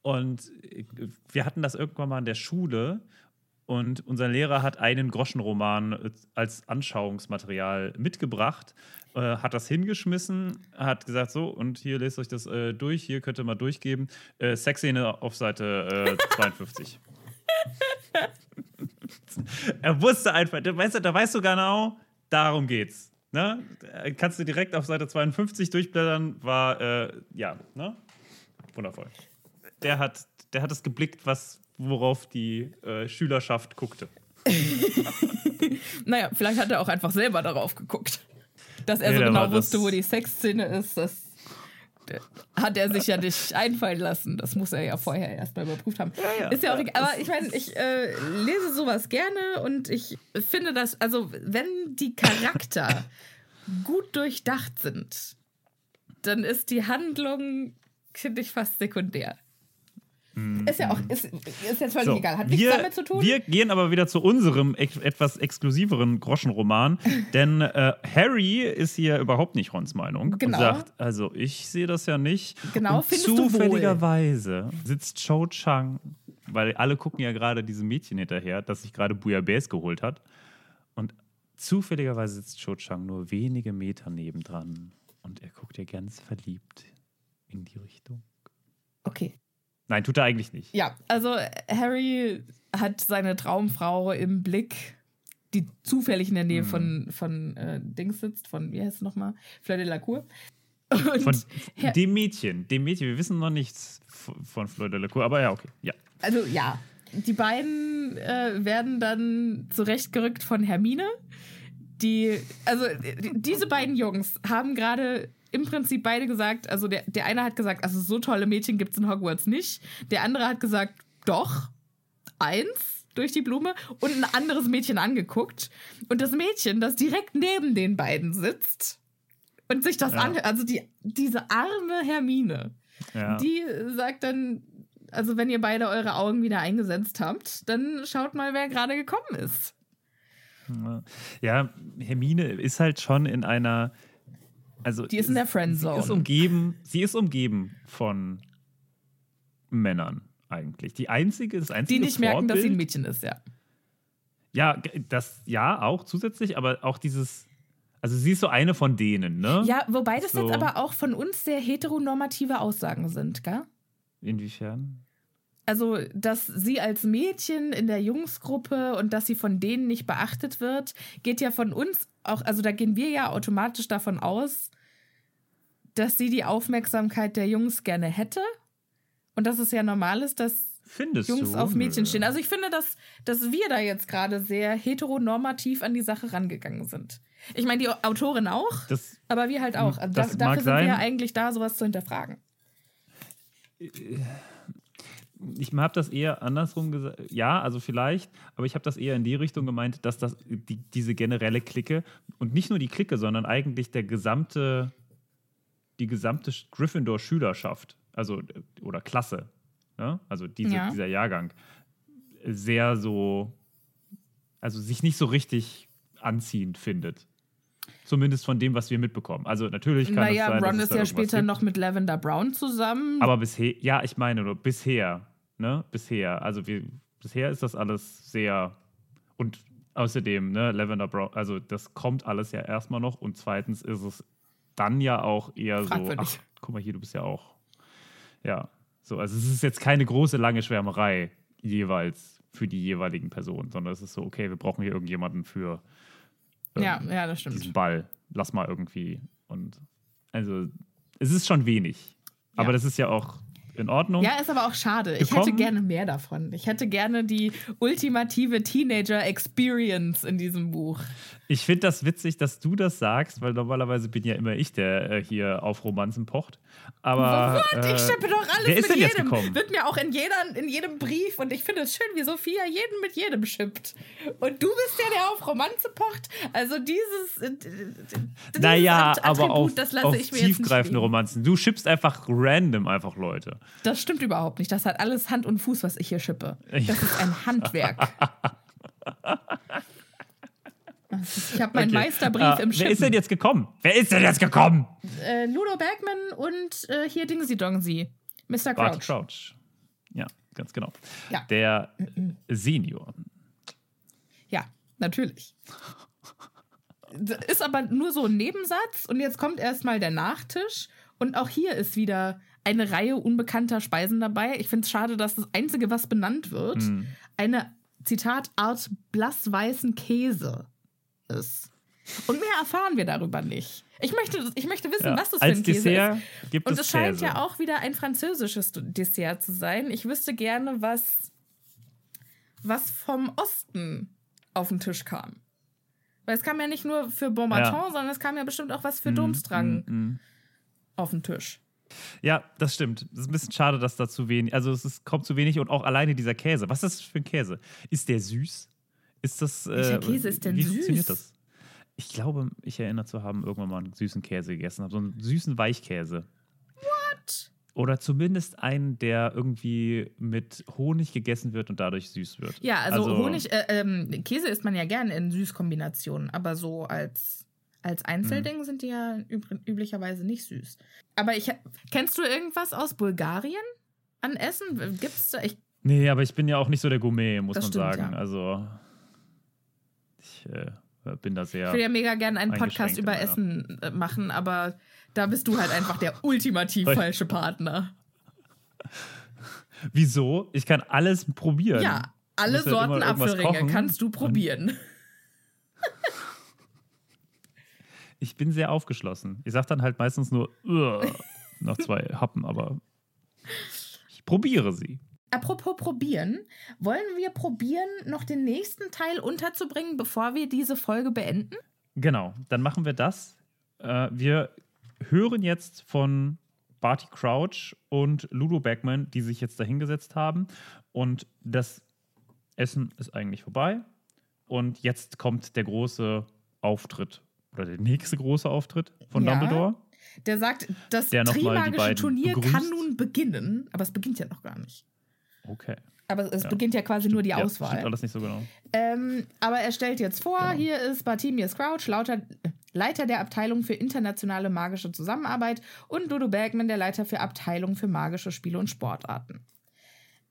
Und äh, wir hatten das irgendwann mal in der Schule und unser Lehrer hat einen Groschenroman äh, als Anschauungsmaterial mitgebracht, äh, hat das hingeschmissen, hat gesagt, so, und hier lest euch das äh, durch, hier könnt ihr mal durchgeben. Äh, Sexszene auf Seite äh, 52. er wusste einfach, da weißt du, da weißt du genau, darum geht's. Ne? Äh, Kannst du direkt auf Seite 52 durchblättern, war, äh, ja, ne? Wundervoll. Der hat, der hat es geblickt, was, worauf die äh, Schülerschaft guckte. Naja, vielleicht hat er auch einfach selber darauf geguckt. Dass er Nee, so genau wusste, wo die Sexszene ist, das hat er sich ja nicht einfallen lassen. Das muss er ja vorher erstmal überprüft haben. ja. Ist ja auch egal. Aber ich meine, ich äh, lese sowas gerne und ich finde das, also wenn die Charakter gut durchdacht sind, dann ist die Handlung, finde ich, fast sekundär. Ist ja auch, ist, ist jetzt völlig So, egal. Hat nichts wir, damit zu tun. wir gehen aber wieder zu unserem ex etwas exklusiveren Groschenroman, denn äh, Harry ist hier überhaupt nicht Rons Meinung Genau. und sagt, also ich sehe das ja nicht. Genau, und findest zufälligerweise sitzt Cho Chang, weil alle gucken ja gerade diesem Mädchen hinterher, das sich gerade Bouillabaisse geholt hat und zufälligerweise sitzt Cho Chang nur wenige Meter nebendran und er guckt ja ganz verliebt in die Richtung. okay. Nein, tut er eigentlich nicht. Ja, also Harry hat seine Traumfrau im Blick, die zufällig in der Nähe von, von äh, Dings sitzt, von, wie heißt es nochmal? Fleur de la Cour. Und Von Herr- dem Mädchen, dem Mädchen, wir wissen noch nichts von von Fleur de la Cour, aber ja, okay, ja. also ja, die beiden äh, werden dann zurechtgerückt von Hermine. Die, also die, diese beiden Jungs haben gerade im Prinzip beide gesagt, also der, der eine hat gesagt, also so tolle Mädchen gibt es in Hogwarts nicht. Der andere hat gesagt, doch, eins durch die Blume und ein anderes Mädchen angeguckt. Und das Mädchen, das direkt neben den beiden sitzt und sich das Ja. anhört, also die, diese arme Hermine, ja. die sagt dann, also wenn ihr beide eure Augen wieder eingesetzt habt, dann schaut mal, wer gerade gekommen ist. ja, Hermine ist halt schon in einer, also Die ist in der Friendzone. Sie ist umgeben, sie ist umgeben von Männern eigentlich. Die einzige, das einzige Die nicht merken, dass sie ein Vorbild- Mädchen ist, ja. Ja, das ja auch zusätzlich, aber auch dieses, also sie ist so eine von denen, ne? Ja, wobei das So. jetzt aber auch von uns sehr heteronormative Aussagen sind, gell? Inwiefern? Also, dass sie als Mädchen in der Jungsgruppe und dass sie von denen nicht beachtet wird, geht ja von uns auch, also da gehen wir ja automatisch davon aus, dass sie die Aufmerksamkeit der Jungs gerne hätte. Und dass es ja normal ist, dass Findest Jungs du? auf Mädchen stehen. Also ich finde, dass, dass wir da jetzt gerade sehr heteronormativ an die Sache rangegangen sind. Ich meine, die Autorin auch, Das, aber wir halt auch. Also da, Das dafür mag sind sein. wir ja eigentlich da, sowas zu hinterfragen. Ich habe das eher andersrum gesagt. Ja, also vielleicht, aber ich habe das eher in die Richtung gemeint, dass das die, diese generelle Clique und nicht nur die Clique, sondern eigentlich der gesamte, die gesamte Gryffindor-Schülerschaft, also oder Klasse, ne? also diese, Ja. dieser Jahrgang, sehr so, also sich nicht so richtig anziehend findet. Zumindest von dem, was wir mitbekommen. Also natürlich kann naja, es sein, Ron dass es ist ja später gibt. noch mit Lavender Brown zusammen. Aber bisher, ja, ich meine nur bisher, ne? Bisher. Also wir, bisher ist das alles sehr und außerdem, ne, Lavender Brown, also das kommt alles ja erstmal noch und zweitens ist es dann ja auch eher so, ach, guck mal hier, du bist ja auch. Ja, so, also es ist jetzt keine große, lange Schwärmerei jeweils für die jeweiligen Personen, sondern es ist so, okay, wir brauchen hier irgendjemanden für ähm, ja, ja, das stimmt. diesen Ball. Lass mal irgendwie. Und also, es ist schon wenig. Aber Ja. das ist ja auch in Ordnung. Ja, ist aber auch schade. Ich Gekommen? hätte gerne mehr davon. Ich hätte gerne die ultimative Teenager-Experience in diesem Buch. Ich finde das witzig, dass du das sagst, weil normalerweise bin ja immer ich, der äh, hier auf Romanzen pocht. Aber. What? äh, ich schippe doch alles mit denn jetzt jedem. gekommen? Wird mir auch in, jeder, in jedem Brief. Und ich finde es schön, wie Sophia jeden mit jedem schippt. Und du bist ja der auf Romanze pocht. Also dieses. äh, dieses Naja, Att- aber Attribut, auf, das lasse auf ich mir tiefgreifende. Romanzen. Du schippst einfach random einfach Leute. Das stimmt überhaupt nicht. Das hat alles Hand und Fuß, was ich hier schippe. Das ist ein Handwerk. Ich habe meinen Okay. Meisterbrief Äh, im Wer ist denn jetzt gekommen? Wer ist denn jetzt gekommen? Äh, Ludo Bergman und äh, hier Dingsy Dongsy. Mr. Crouch. Crouch. Ja, ganz genau. Ja. Der Senior. Ja, natürlich. Ist aber nur so ein Nebensatz und jetzt kommt erstmal der Nachtisch und auch hier ist wieder eine Reihe unbekannter Speisen dabei. Ich finde es schade, dass das Einzige, was benannt wird, Hm. eine, Zitat, Art blassweißen Käse ist. Und mehr erfahren wir darüber nicht. Ich möchte, ich möchte wissen, Ja. was das für ein Käse Dessert ist. gibt Und es es scheint Käse. ja auch wieder ein französisches Dessert zu sein. Ich wüsste gerne, was, was vom Osten auf den Tisch kam. Weil es kam ja nicht nur für Bon Matin, Ja. sondern es kam ja bestimmt auch was für Mm, Domstrang mm, mm. auf den Tisch. Ja, das stimmt. Es ist ein bisschen schade, dass da zu wenig, also es ist, kommt zu wenig und auch alleine dieser Käse. Was ist das für ein Käse? Ist der süß? Ist das. Äh, Welcher Käse ist denn wie süß? funktioniert das? Ich glaube, ich erinnere zu haben, irgendwann mal einen süßen Käse gegessen habe. So einen süßen Weichkäse. What? Oder zumindest einen, der irgendwie mit Honig gegessen wird und dadurch süß wird. Ja, also, Honig, äh, ähm, Käse isst man ja gerne in Süßkombinationen, aber so als, als Einzelding sind die ja üb üblicherweise nicht süß. Aber ich, kennst du irgendwas aus Bulgarien an Essen? Gibt's da? Ich, Nee, aber ich bin ja auch nicht so der Gourmet, muss Das man stimmt, sagen. ja. Also, ich äh, bin da sehr. ich will ja mega gerne einen Podcast über ja. Essen äh, machen, aber da bist du halt einfach der ultimativ falsche Partner. Wieso? Ich kann alles probieren. Ja, alle halt Sorten irgendwas Apfelringe kochen. kannst du probieren. Ich bin sehr aufgeschlossen. Ich sag dann halt meistens nur nach zwei Happen, aber ich probiere sie. Apropos probieren, wollen wir probieren, noch den nächsten Teil unterzubringen, bevor wir diese Folge beenden? Genau, dann machen wir das. Äh, wir hören jetzt von Barty Crouch und Ludo Beckman, die sich jetzt dahingesetzt haben. Und das Essen ist eigentlich vorbei. Und jetzt kommt der große Auftritt oder der nächste große Auftritt von Ja. Dumbledore. Der sagt, das Der Trimagische Turnier begrüßt. kann nun beginnen, aber es beginnt ja noch gar nicht. Okay. Aber es Ja. beginnt ja quasi nur die Ja, stimmt Auswahl. alles nicht so genau. Ähm, aber er stellt jetzt vor, Genau. hier ist Bartimius Crouch, lauter, Leiter der Abteilung für internationale magische Zusammenarbeit und Dodo Bergman, der Leiter für Abteilung für magische Spiele und Sportarten.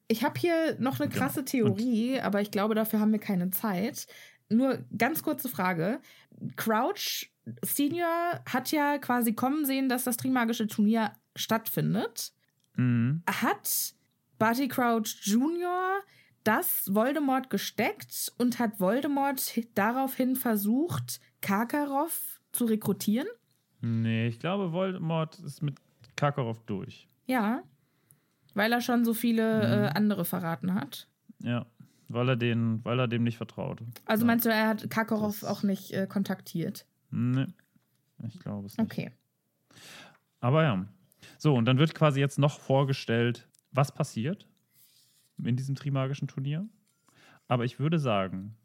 Ich habe hier noch eine Genau. krasse Theorie, aber ich glaube, dafür haben wir keine Zeit. Nur ganz kurze Frage. Crouch Senior hat ja quasi kommen sehen, dass das Trimagische Turnier stattfindet Mhm. hat Barty Crouch Jr. das Voldemort gesteckt und hat Voldemort hi- daraufhin versucht, Karkaroff zu rekrutieren? Nee, ich glaube, Voldemort ist mit Karkaroff durch. Ja. Weil er schon so viele Mhm. äh, andere verraten hat. Ja, weil er, den, weil er dem nicht vertraut. Also meinst du, er hat Karkaroff Das- auch nicht äh, kontaktiert? Nee, ich glaube es nicht. Okay. Aber ja. So, und dann wird quasi jetzt noch vorgestellt, was passiert in diesem Trimagischen Turnier. Aber ich würde sagen,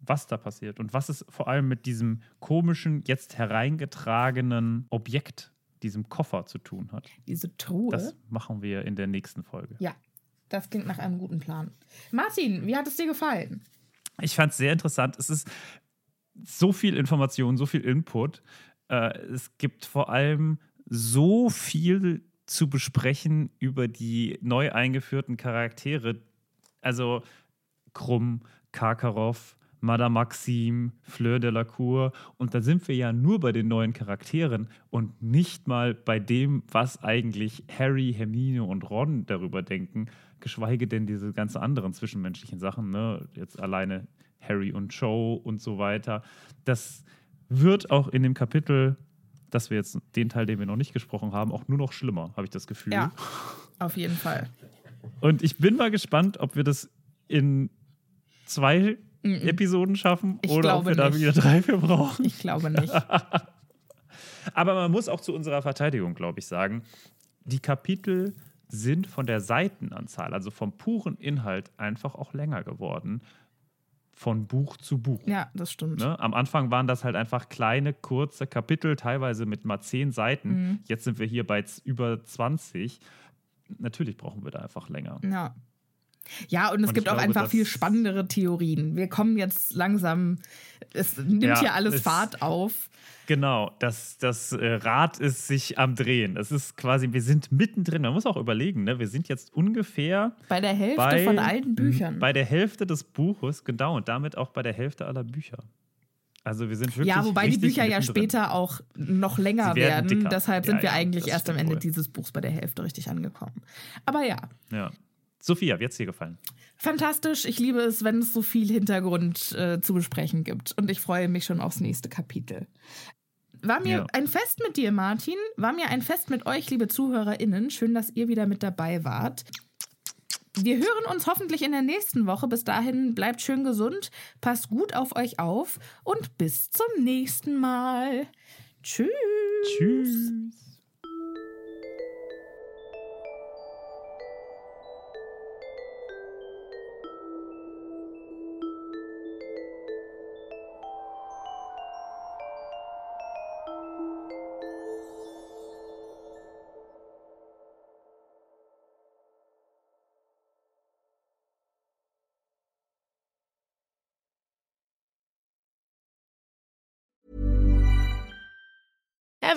was da passiert und was es vor allem mit diesem komischen, jetzt hereingetragenen Objekt, diesem Koffer zu tun hat. Diese Truhe. Das machen wir in der nächsten Folge. ja, das klingt nach einem guten Plan. Martin, wie hat es dir gefallen? Ich fand es sehr interessant. Es ist so viel Information, so viel Input. Äh, es gibt vor allem so viel zu besprechen über die neu eingeführten Charaktere. Also Krumm, Karkaroff, Madame Maxime, Fleur de la Cour. Und da sind wir ja nur bei den neuen Charakteren und nicht mal bei dem, was eigentlich Harry, Hermine und Ron darüber denken, geschweige denn diese ganzen anderen zwischenmenschlichen Sachen, ne? Jetzt alleine Harry und Joe und so weiter. Das wird auch in dem Kapitel, dass wir jetzt den Teil, den wir noch nicht gesprochen haben, auch nur noch schlimmer, habe ich das Gefühl. Ja, auf jeden Fall. Und ich bin mal gespannt, ob wir das in zwei mm -mm. Episoden schaffen ich oder ob wir nicht. da wieder drei für brauchen. Ich glaube nicht. Aber man muss auch zu unserer Verteidigung, glaube ich, sagen, die Kapitel sind von der Seitenanzahl, also vom puren Inhalt, einfach auch länger geworden. Von Buch zu Buch. Ja, das stimmt. Ne? Am Anfang waren das halt einfach kleine, kurze Kapitel, teilweise mit mal zehn Seiten. Mhm. Jetzt sind wir hier bei über 20. Natürlich brauchen wir da einfach länger. Ja. Ja, und es und gibt auch glaube, einfach viel spannendere Theorien. Wir kommen jetzt langsam, es nimmt ja, hier alles Fahrt auf. Genau, das, das äh, Rad ist sich am Drehen. Das ist quasi, wir sind mittendrin. Man muss auch überlegen, ne? wir sind jetzt ungefähr bei der Hälfte bei, von allen Büchern. Bei der Hälfte des Buches, genau, und damit auch bei der Hälfte aller Bücher. Also wir sind wirklich. Ja, wobei die Bücher ja später auch noch länger werden. werden. Deshalb sind ja, wir ja, eigentlich erst am Ende wohl. dieses Buchs bei der Hälfte richtig angekommen. Aber ja. Ja. Sophia, wie hat es dir gefallen? Fantastisch. Ich liebe es, wenn es so viel Hintergrund äh, zu besprechen gibt. Und ich freue mich schon aufs nächste Kapitel. War mir ja. ein Fest mit dir, Martin. War mir ein Fest mit euch, liebe ZuhörerInnen. Schön, dass ihr wieder mit dabei wart. Wir hören uns hoffentlich in der nächsten Woche. Bis dahin bleibt schön gesund, passt gut auf euch auf und bis zum nächsten Mal. Tschüss. Tschüss.